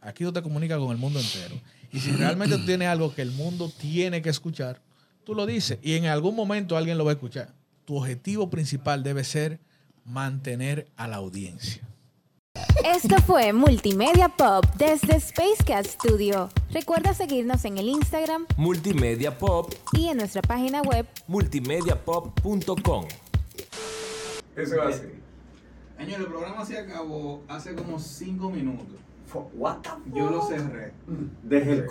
G: Aquí tú te comunicas con el mundo entero. Y si realmente tú tienes algo que el mundo tiene que escuchar, tú lo dices. Y en algún momento alguien lo va a escuchar. Tu objetivo principal debe ser mantener a la audiencia.
E: Esto fue Multimedia Pop desde Spacecast Studio. Recuerda seguirnos en el Instagram
H: Multimedia Pop,
E: y en nuestra página web
H: multimediapop.com.
F: Eso es así.
A: Señor, el programa se acabó hace como 5 minutos. Yo lo cerré.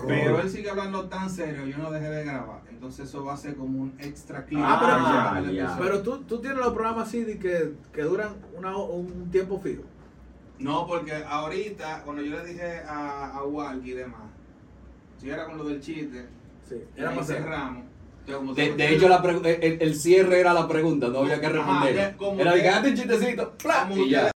A: Pero él sigue hablando tan serio, yo no dejé de grabar. Entonces eso va a ser como un extra clip.
C: Ah. Pero tú, tú tienes los programas así de que, que duran una- un tiempo fijo.
A: No, porque ahorita, cuando yo le dije a, a Walkie y demás, si era con lo del chiste,
C: Sí,
A: y ahí cerramos.
D: De, de hecho, la el, el cierre era la pregunta, no había que
A: Ajá,
D: responder.
A: ya, como
D: era
A: que-
D: un chistecito, ¡plá!
A: como
D: y ya.